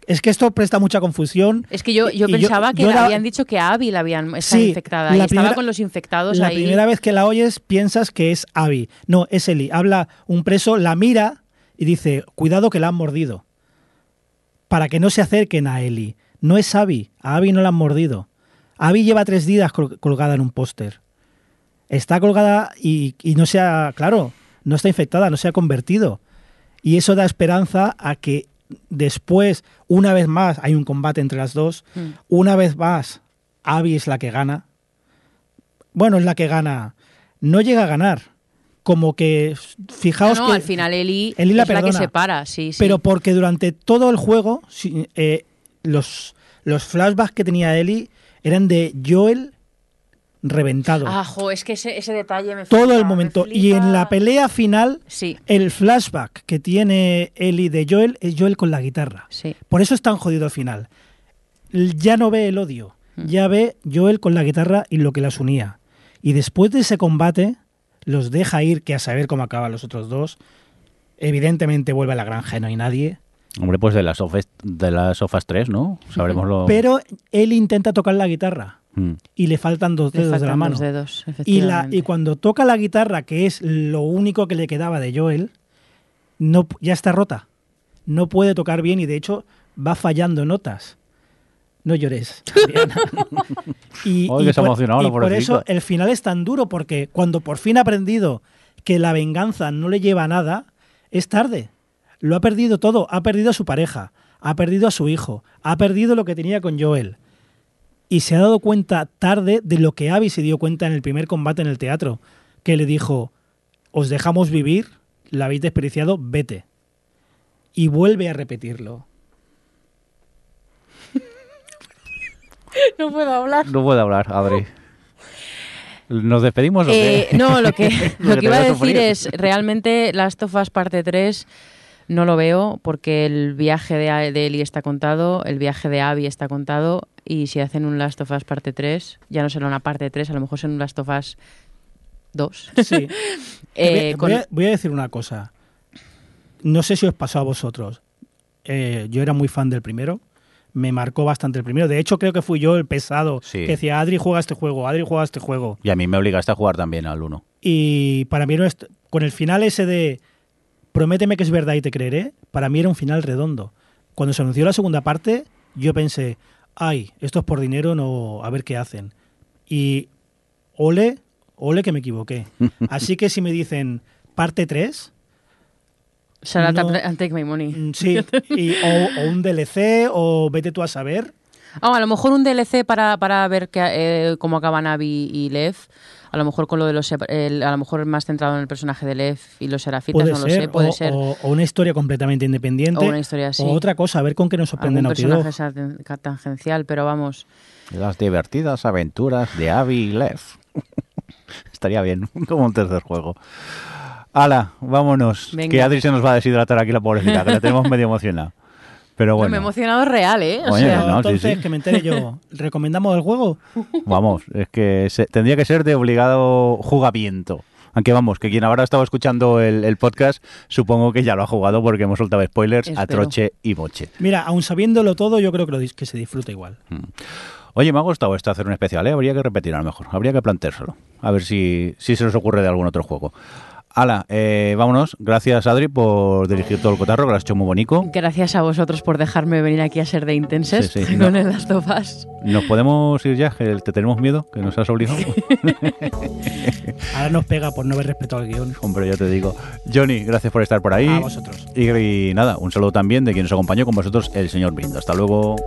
Es que esto presta mucha confusión. Es que yo, yo pensaba que yo le habían dicho que a Abby la habían Sí, infectada. Y la estaba con los infectados La ahí. primera vez que la oyes piensas que es Abby. No, es Eli. Habla un preso, la mira y dice, cuidado que la han mordido. Para que no se acerquen a Eli. No es Abby. A Abby no la han mordido. Abby lleva tres días col- colgada en un póster. Está colgada y, y no se ha, claro, no está infectada, no se ha convertido. Y eso da esperanza a que después, una vez más, hay un combate entre las dos. Mm. Una vez más, Abby es la que gana. Bueno, es la que gana. No llega a ganar. Como que, No, fijaos no, que... al final Eli, Ellie la es la que se para, sí, sí. Pero porque durante todo el juego, eh, los, los flashbacks que tenía Ellie eran de Joel reventado. Ah, jo, es que ese, ese detalle me todo flipa, el me momento. Y en la pelea final, Sí, el flashback que tiene Ellie de Joel es Joel con la guitarra. sí. Por eso es tan jodido al final. Ya no ve el odio, Mm. ya ve Joel con la guitarra y lo que las unía. Y después de ese combate, los deja ir, que a saber cómo acaban los otros dos. Evidentemente vuelve a la granja y no hay nadie. Hombre, pues de las sofas, de las sofas 3, ¿no? Sabremos lo... Pero él intenta tocar la guitarra Mm. y le faltan dos dedos de la mano. dos dedos, Y, la, y cuando toca la guitarra, que es lo único que le quedaba de Joel, no, ya está rota. No puede tocar bien y de hecho va fallando notas. No llores. Y, y por eso el final es tan duro, porque cuando por fin ha aprendido que la venganza no le lleva a nada, es tarde. Lo ha perdido todo. Ha perdido a su pareja, ha perdido a su hijo, ha perdido lo que tenía con Joel. Y se ha dado cuenta tarde de lo que Abby se dio cuenta en el primer combate en el teatro, que le dijo, os dejamos vivir, la habéis desperdiciado, vete. Y vuelve a repetirlo. No puedo hablar. No puedo hablar, Adri. ¿Nos despedimos o qué? Eh, no, lo que, Lo que iba a decir es, realmente Last of Us parte 3 no lo veo porque el viaje de, A- de Ellie está contado, el viaje de Abby está contado y si hacen un Last of Us parte 3, ya no será una parte 3, a lo mejor será un Last of Us 2. Sí. Eh, voy, con- a, voy a decir una cosa. No sé si os pasó a vosotros. Eh, yo era muy fan del primero. Me marcó bastante el primero. De hecho, creo que fui yo el pesado Sí. que decía, Adri juega este juego, Adri juega este juego. Y a mí me obligaste a jugar también al 1. Y para mí, no es- con el final ese de prométeme que es verdad y te creeré, para mí era un final redondo. Cuando se anunció la segunda parte, yo pensé, ay, esto es por dinero, no, a ver qué hacen. Y ole, ole que me equivoqué. Así que si me dicen parte 3, Shut up no. and take my money. Mm, Sí, y- o, o un DLC, o vete tú a saber. Ah, a lo mejor un DLC para, para ver que, eh, cómo acaban Abby y Lev. A lo mejor con lo de los a lo mejor más centrado en el personaje de Lev y los serafitas, Puede no ser, lo sé, puede o, ser. o- o una historia completamente independiente. O una historia así. O otra cosa, a ver con qué nos sorprende Naughty Dog. personaje tangencial, pero vamos. Las divertidas aventuras de Abby y Lev. Estaría bien, como un tercer juego. Ala, vámonos. Venga. Que Adri se nos va a deshidratar aquí la pobrecita, que la tenemos medio emocionada. Pero No, bueno, me he emocionado real, ¿eh? O Oye, sea, no, entonces, sí. que me entere yo. ¿Recomendamos el juego? vamos, es que se- tendría que ser de obligado jugamiento. Aunque vamos, que quien ahora estaba escuchando el, el podcast, supongo que ya lo ha jugado porque hemos soltado spoilers a Espero. troche y moche. Mira, aun sabiéndolo todo, yo creo que, lo dis- que se disfruta igual. Oye, me ha gustado esto hacer un especial, ¿eh? Habría que repetir a lo mejor, habría que planteárselo. A ver si, si se nos ocurre de algún otro juego. Ala, eh, vámonos. Gracias, Adri, por dirigir todo el cotarro, que lo has hecho muy bonito. Gracias a vosotros por dejarme venir aquí a ser de Intenses Sí, sí, con no. of Us. ¿Nos podemos ir ya? Que te tenemos miedo, que nos has obligado. Ahora nos pega por no haber respetado el guion. Hombre, ya te digo. Johnny, gracias por estar por ahí. A vosotros. Y, y nada, un saludo también de quien nos acompañó con vosotros, el señor Brindo. Hasta luego.